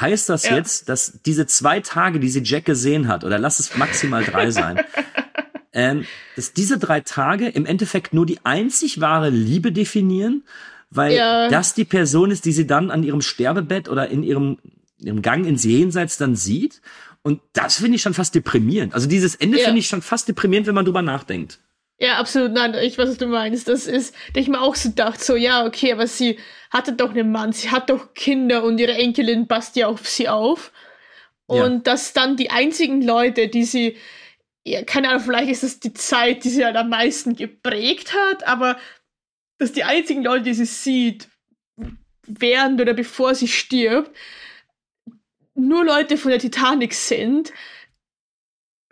Heißt das Ja. jetzt, dass diese zwei Tage, die sie Jack gesehen hat, oder lass es maximal drei sein, (laughs) ähm, dass diese drei Tage im Endeffekt nur die einzig wahre Liebe definieren, weil Ja. das die Person ist, die sie dann an ihrem Sterbebett oder in ihrem, ihrem Gang ins Jenseits dann sieht. Und das finde ich schon fast deprimierend. Also dieses Ende Ja. finde ich schon fast deprimierend, wenn man drüber nachdenkt. Ja, absolut. Nein, ich weiß, was du meinst. Das ist, da ich mir auch so gedacht, so, ja, okay, aber sie hatte doch einen Mann, sie hat doch Kinder und ihre Enkelin passt ja auf sie auf. Ja. Und dass dann die einzigen Leute, die sie, ja, keine Ahnung, vielleicht ist das die Zeit, die sie halt am meisten geprägt hat, aber dass die einzigen Leute, die sie sieht, während oder bevor sie stirbt, nur Leute von der Titanic sind,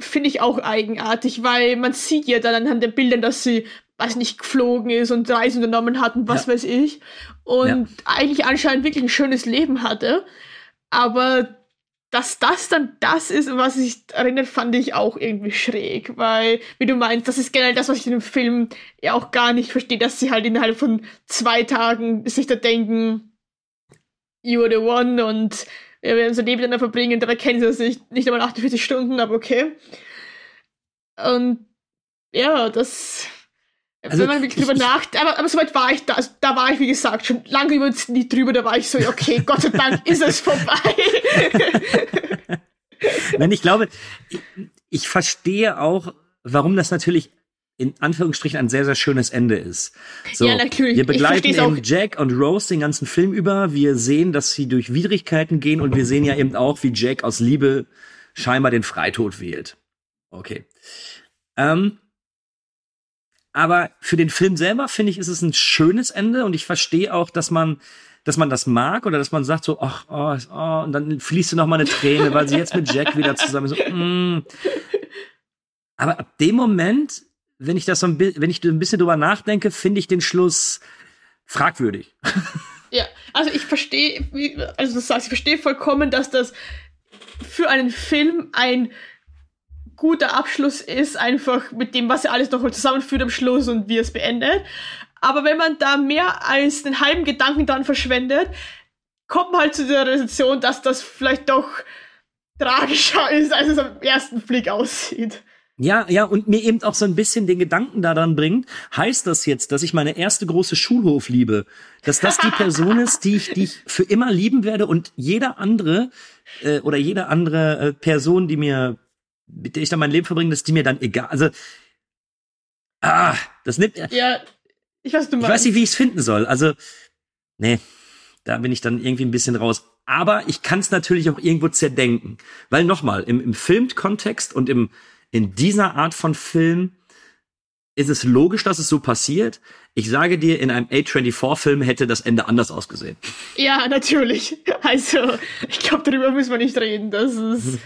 finde ich auch eigenartig, weil man sieht ja dann anhand der Bildern, dass sie, weiß nicht, geflogen ist und Reisen unternommen hat und was Ja. weiß ich. Und Ja. eigentlich anscheinend wirklich ein schönes Leben hatte. Aber dass das dann das ist, was sich erinnert, fand ich auch irgendwie schräg, weil, wie du meinst, das ist generell das, was ich in dem Film ja auch gar nicht verstehe, dass sie halt innerhalb von zwei Tagen sich da denken, you are the one und wir werden unser Leben miteinander verbringen, dabei kennen sie sich nicht einmal 48 Stunden, aber okay. Und ja, das. Also, wenn man wirklich drüber ich- ich- nachdenkt, aber, aber soweit war ich da, also, da war ich, wie gesagt, schon lange über nie drüber, da war ich so, okay, (laughs) Gott sei Dank ist es vorbei. (laughs) Nein, ich glaube, ich, ich verstehe auch, warum das natürlich in Anführungsstrichen ein sehr, sehr schönes Ende ist. So, Ja, natürlich. Wir begleiten eben Jack und Rose den ganzen Film über. Wir sehen, dass sie durch Widrigkeiten gehen und wir sehen ja eben auch, wie Jack aus Liebe scheinbar den Freitod wählt. Okay. Ähm, aber für den Film selber finde ich, ist es ein schönes Ende und ich verstehe auch, dass man, dass man das mag oder dass man sagt so, ach, oh, oh, und dann fließt noch mal eine Träne, weil sie jetzt mit Jack wieder zusammen ist. So, mm. Aber ab dem Moment, wenn ich das so ein, wenn ich ein bisschen drüber nachdenke, finde ich den Schluss fragwürdig. (laughs) Ja, also ich verstehe, also du sagst, ich verstehe vollkommen, dass das für einen Film ein guter Abschluss ist, einfach mit dem, was er alles noch zusammenführt am Schluss und wie es beendet. Aber wenn man da mehr als einen halben Gedanken dran verschwendet, kommt man halt zu der Realisation, dass das vielleicht doch tragischer ist, als es am ersten Blick aussieht. Ja, ja, und mir eben auch so ein bisschen den Gedanken daran bringt, heißt das jetzt, dass ich meine erste große Schulhof liebe? Dass das die Person ist, die ich, die ich für immer lieben werde und jeder andere äh, oder jede andere äh, Person, die mir, mit der ich dann mein Leben verbringe, dass die mir dann egal. Also, ah, das nimmt. Ja, ich weiß, du Ich weiß nicht, wie ich es finden soll. Also, nee, da bin ich dann irgendwie ein bisschen raus. Aber ich kann es natürlich auch irgendwo zerdenken. Weil nochmal, im, im Filmkontext und im, in dieser Art von Film ist es logisch, dass es so passiert. Ich sage dir, in einem A24-Film hätte das Ende anders ausgesehen. Ja, natürlich. Also, ich glaube, darüber müssen wir nicht reden. Das ist,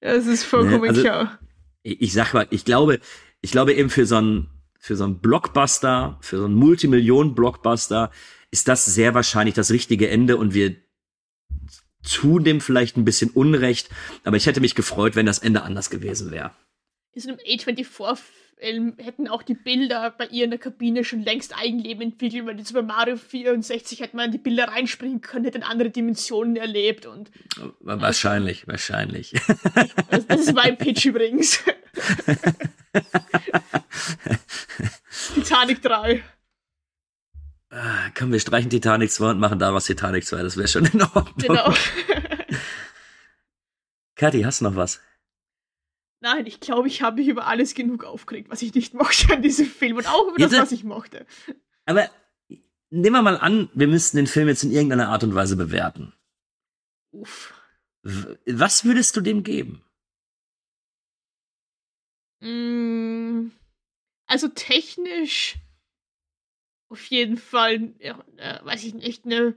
das ist vollkommen Nee, also- klar. Ich, ich sag mal, ich glaube, ich glaube eben für so einen, für so einen Blockbuster, für so einen Multimillionen-Blockbuster ist das sehr wahrscheinlich das richtige Ende und wir tun dem vielleicht ein bisschen Unrecht, aber ich hätte mich gefreut, wenn das Ende anders gewesen wäre. In so einem A24-Film hätten auch die Bilder bei ihr in der Kabine schon längst Eigenleben entwickelt, weil jetzt bei Mario 64 hätte man in die Bilder reinspringen können, hätte andere Dimensionen erlebt und Wahrscheinlich, wahrscheinlich. das, das ist mein Pitch übrigens. (laughs) Titanic 3. Ah, Komm, wir streichen Titanic 2 und machen daraus Titanic 2, das wäre schon in Ordnung. Genau. (laughs) Kathi, hast du noch was? Nein, ich glaube, ich habe mich über alles genug aufgeregt, was ich nicht mochte an diesem Film und auch über das, Jetzt- was ich mochte. Aber nehmen wir mal an, wir müssten den Film jetzt in irgendeiner Art und Weise bewerten. Uff. Was würdest du dem geben? Mm, Also technisch auf jeden Fall, ja, äh, weiß ich nicht, eine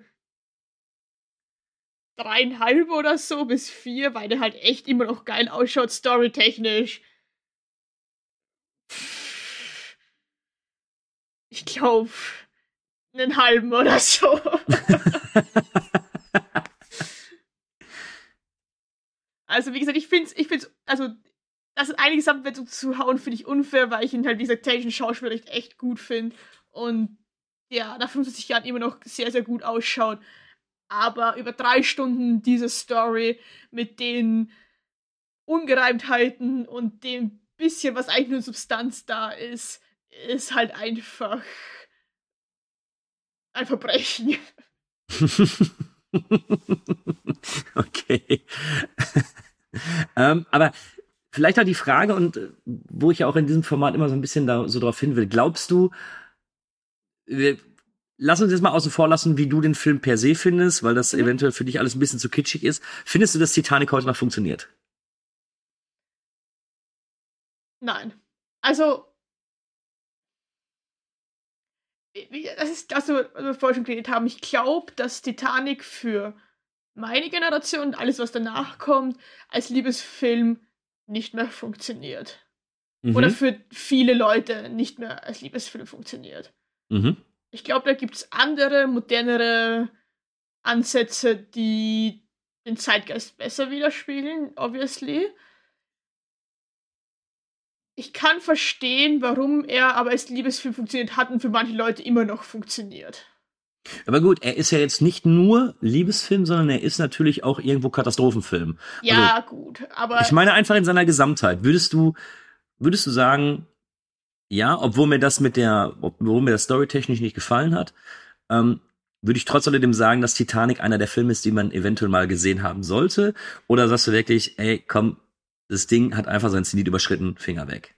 dreieinhalb oder so bis vier, weil der halt echt immer noch geil ausschaut, storytechnisch. Ich glaube, einen halben oder so. (laughs) also, wie gesagt, ich finde es, ich find's, also, das ist einiges Abwertung zu hauen, finde ich unfair, weil ich ihn halt, wie gesagt, technischen Schauspieler echt, echt gut finde. Und ja, nach 75 Jahren immer noch sehr, sehr gut ausschaut. Aber über drei Stunden diese Story mit den Ungereimtheiten und dem bisschen, was eigentlich nur Substanz da ist, ist halt einfach ein Verbrechen. (laughs) okay. (laughs) ähm, aber vielleicht auch die Frage, und äh, wo ich ja auch in diesem Format immer so ein bisschen da so drauf hin will, glaubst du, wir, lass uns jetzt mal außen vor lassen, wie du den Film per se findest, weil das eventuell für dich alles ein bisschen zu kitschig ist. Findest du, dass Titanic heute noch funktioniert? Nein. Also, das ist das, was wir vorhin schon geredet haben. Ich glaube, dass Titanic für meine Generation und alles, was danach kommt, als Liebesfilm nicht mehr funktioniert. Mhm. Oder für viele Leute nicht mehr als Liebesfilm funktioniert. Mhm. Ich glaube, da gibt es andere, modernere Ansätze, die den Zeitgeist besser widerspiegeln, obviously. Ich kann verstehen, warum er aber als Liebesfilm funktioniert hat und für manche Leute immer noch funktioniert. Aber gut, er ist ja jetzt nicht nur Liebesfilm, sondern er ist natürlich auch irgendwo Katastrophenfilm. Ja, Also, gut, aber Ich meine einfach in seiner Gesamtheit. Würdest du, würdest du sagen, ja, obwohl mir das mit der, obwohl mir das storytechnisch nicht gefallen hat, ähm, würde ich trotz alledem sagen, dass Titanic einer der Filme ist, die man eventuell mal gesehen haben sollte? Oder sagst du wirklich, ey, komm, das Ding hat einfach sein Zenit überschritten, Finger weg?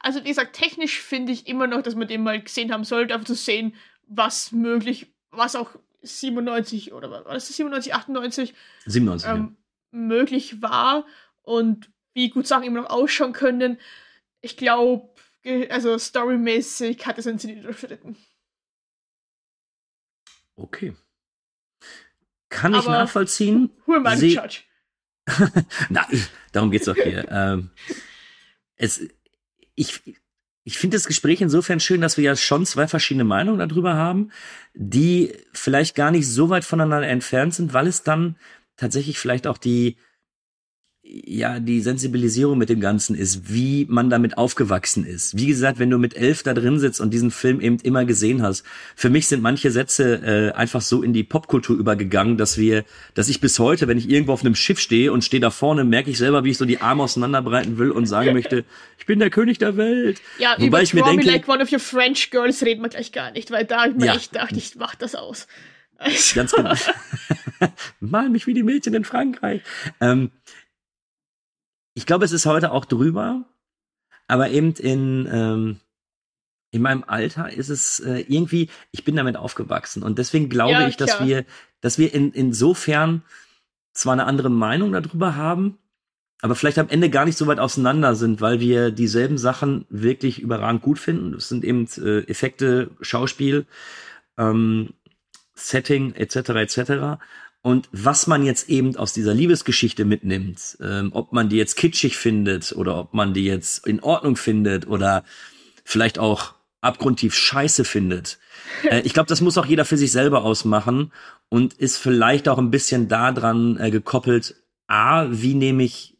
Also, wie gesagt, technisch finde ich immer noch, dass man den mal gesehen haben sollte, einfach zu sehen, was möglich, was auch 97 oder war das 97, 98 97. ähm, möglich war und wie gut Sachen immer noch ausschauen können. Ich glaube, also storymäßig hat es einen Sinn überschritten. Okay. Kann ich Aber nachvollziehen. Who am I to judge? (laughs) Na, darum geht's doch hier. (laughs) ähm, es, ich ich finde das Gespräch insofern schön, dass wir ja schon zwei verschiedene Meinungen darüber haben, die vielleicht gar nicht so weit voneinander entfernt sind, weil es dann tatsächlich vielleicht auch die ja, die Sensibilisierung mit dem Ganzen ist, wie man damit aufgewachsen ist. Wie gesagt, wenn du mit elf da drin sitzt und diesen Film eben immer gesehen hast, für mich sind manche Sätze äh, einfach so in die Popkultur übergegangen, dass wir, dass ich bis heute, wenn ich irgendwo auf einem Schiff stehe und stehe da vorne, merke ich selber, wie ich so die Arme auseinanderbreiten will und sagen (laughs) möchte, ich bin der König der Welt. Ja, Wobei über ich mir denke, Like One of Your French Girls reden wir gleich gar nicht, weil da ich mir Ja. echt gedacht, ich mach das aus. Also, Ganz genau. (laughs) (laughs) Mal mich wie die Mädchen in Frankreich. Ähm, ich glaube, es ist heute auch drüber, aber eben in, ähm, in meinem Alter ist es äh, irgendwie, ich bin damit aufgewachsen und deswegen glaube Ja, ich, dass klar. wir, dass wir in, insofern zwar eine andere Meinung darüber haben, aber vielleicht am Ende gar nicht so weit auseinander sind, weil wir dieselben Sachen wirklich überragend gut finden. Das sind eben äh, Effekte, Schauspiel, ähm, Setting etc. etc. Und was man jetzt eben aus dieser Liebesgeschichte mitnimmt, ähm, ob man die jetzt kitschig findet oder ob man die jetzt in Ordnung findet oder vielleicht auch abgrundtief scheiße findet. (laughs) Äh, ich glaube, das muss auch jeder für sich selber ausmachen und ist vielleicht auch ein bisschen daran äh, gekoppelt, a, wie nehme ich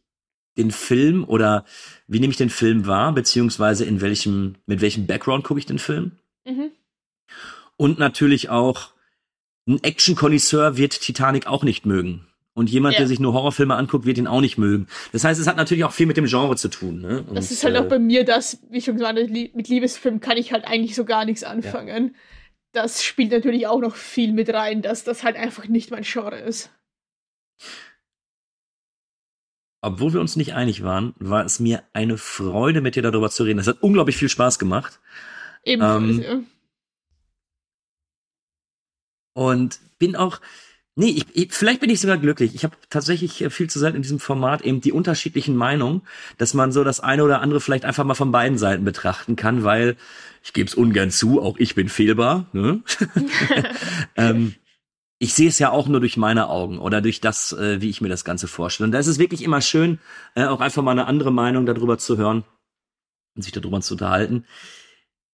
den Film oder wie nehme ich den Film wahr, beziehungsweise in welchem, mit welchem Background gucke ich den Film? mhm. Und natürlich auch ein Action-Konnoisseur wird Titanic auch nicht mögen. Und jemand, Ja. der sich nur Horrorfilme anguckt, wird ihn auch nicht mögen. Das heißt, es hat natürlich auch viel mit dem Genre zu tun. Ne? Und, Das ist halt äh, auch bei mir das, wie schon gesagt, mit Liebesfilm kann ich halt eigentlich so gar nichts anfangen. Das spielt natürlich auch noch viel mit rein, dass das halt einfach nicht mein Genre ist. Obwohl wir uns nicht einig waren, war es mir eine Freude, mit dir darüber zu reden. Es hat unglaublich viel Spaß gemacht. Ebenfalls, Ähm, ja. Und bin auch, nee, ich, ich, vielleicht bin ich sogar glücklich. Ich habe tatsächlich äh, viel zu selten in diesem Format eben die unterschiedlichen Meinungen, dass man so das eine oder andere vielleicht einfach mal von beiden Seiten betrachten kann, weil ich gebe es ungern zu, auch ich bin fehlbar. Ne? (laughs) (laughs) ähm, ich sehe es ja auch nur durch meine Augen oder durch das, äh, wie ich mir das Ganze vorstelle. Und da ist es wirklich immer schön, äh, auch einfach mal eine andere Meinung darüber zu hören und sich darüber zu unterhalten.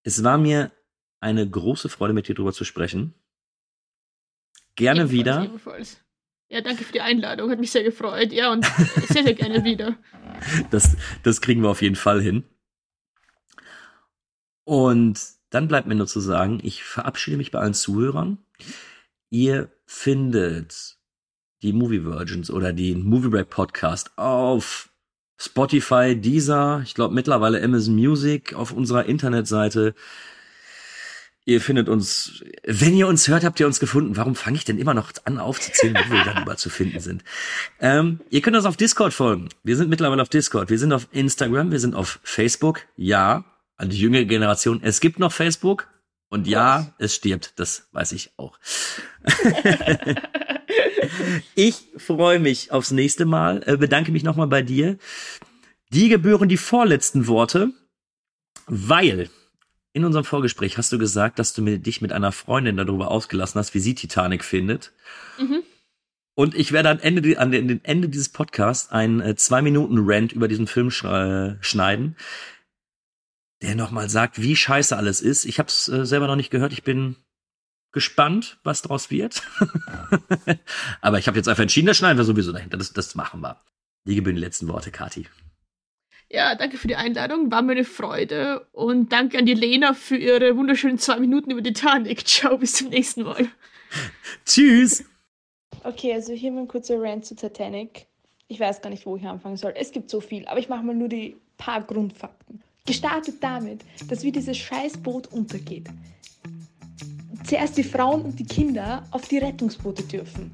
Es war mir eine große Freude, mit dir darüber zu sprechen. Gerne Ebenfalls, wieder. Ebenfalls. Ja, danke für die Einladung, hat mich sehr gefreut. Ja, und sehr, sehr gerne wieder. (laughs) Das, das kriegen wir auf jeden Fall hin. Und dann bleibt mir nur zu sagen, ich verabschiede mich bei allen Zuhörern. Ihr findet die Movie Virgins oder den Movie Break Podcast auf Spotify, Deezer, ich glaube mittlerweile Amazon Music, auf unserer Internetseite. Ihr findet uns, wenn ihr uns hört, habt ihr uns gefunden. Warum fange ich denn immer noch an aufzuzählen, wo wir darüber zu finden sind? Ähm, ihr könnt uns auf Discord folgen. Wir sind mittlerweile auf Discord. Wir sind auf Instagram. Wir sind auf Facebook. Ja, an die jüngere Generation. Es gibt noch Facebook. Und ja, es stirbt. Das weiß ich auch. (laughs) ich freue mich aufs nächste Mal. Äh, bedanke mich nochmal bei dir. Die gebühren die vorletzten Worte, weil in unserem Vorgespräch hast du gesagt, dass du mit, dich mit einer Freundin darüber ausgelassen hast, wie sie Titanic findet. Mhm. Und ich werde am Ende, an den Ende dieses Podcasts einen äh, zwei Minuten Rant über diesen Film sch äh, schneiden, der nochmal sagt, wie scheiße alles ist. Ich habe es äh, selber noch nicht gehört. Ich bin gespannt, was draus wird. (laughs) Aber ich habe jetzt einfach entschieden, das schneiden wir sowieso dahinter. Das, das machen wir. Die gebühren die letzten Worte, Kati. Ja, danke für die Einladung, war mir eine Freude. Und danke an die Lena für ihre wunderschönen zwei Minuten über Titanic. (laughs) Ciao, bis zum nächsten Mal. (laughs) Tschüss! Okay, also hier mein kurzer Rant zu Titanic. Ich weiß gar nicht, wo ich anfangen soll. Es gibt so viel, aber ich mache mal nur die paar Grundfakten. Gestartet damit, dass wie dieses Scheißboot untergeht. Zuerst die Frauen und die Kinder auf die Rettungsboote dürfen.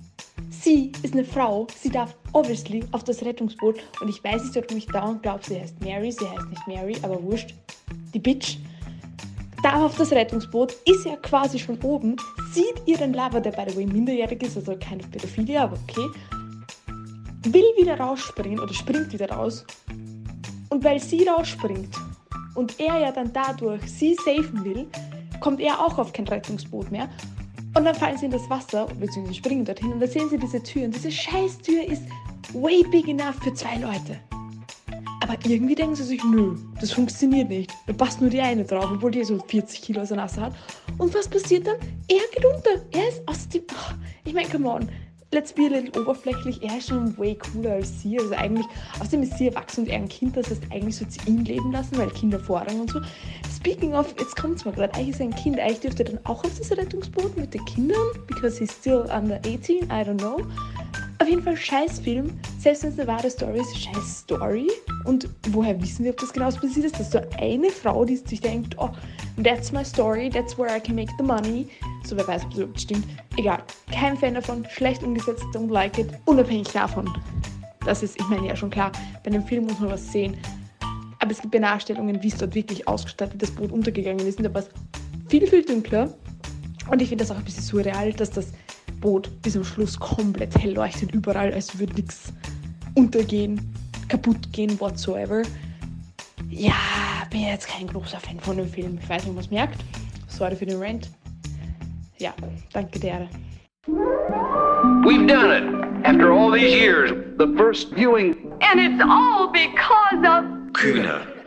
Sie ist eine Frau, sie darf obviously auf das Rettungsboot. Und ich weiß nicht, warum ich dauernd glaube, sie heißt Mary, sie heißt nicht Mary, aber wurscht. die Bitch, da auf das Rettungsboot, ist ja quasi schon oben, sieht ihren Lover, der by the way minderjährig ist, also keine Pädophilie, aber okay, will wieder rausspringen oder springt wieder raus. Und weil sie rausspringt und er ja dann dadurch sie safen will, kommt er auch auf kein Rettungsboot mehr. Und dann fallen sie in das Wasser, beziehungsweise springen dorthin und da sehen sie diese Tür. Und diese Scheißtür ist way big enough für zwei Leute. Aber irgendwie denken sie sich, nö, das funktioniert nicht. Da passt nur die eine drauf, obwohl die so 40 Kilo aus der Nase hat. Und was passiert dann? Er geht unter. Er ist aus dem. Ach, ich meine, come on. Let's be a little oberflächlich. Er ist schon way cooler als sie. Also eigentlich, außerdem ist sie erwachsen und er ein Kind. Das heißt, eigentlich sollte sie ihn leben lassen, weil Kinder Vorrang und so. Speaking of, jetzt kommt es mir gerade. Eigentlich ist ein Kind. Eigentlich dürfte er dann auch auf das Rettungsboot mit den Kindern. Because he's still under 18. I don't know. Auf jeden Fall Scheißfilm, selbst wenn es eine wahre Story ist, scheiß Story. Und woher wissen wir, ob das genau so passiert ist? Das ist so eine Frau, die sich denkt, oh, that's my story, that's where I can make the money. So, wer weiß, ob das überhaupt stimmt. Egal, kein Fan davon, schlecht umgesetzt, don't like it. Unabhängig davon, das ist, ich meine ja schon klar, bei einem Film muss man was sehen. Aber es gibt ja Nachstellungen, wie es dort wirklich ausgestattet das Boot untergegangen ist. Und da war es viel, viel dunkler. Und ich finde das auch ein bisschen surreal, dass das Boot bis zum Schluss komplett hell leuchtet, überall, als würde nichts untergehen, kaputt gehen, whatsoever. Ja, bin jetzt kein großer Fan von dem Film. Ich weiß nicht, es merkt. Sorry für den Rant. Ja, danke dir. We've done it. After all these years, the first viewing. And it's all because of. Kühne.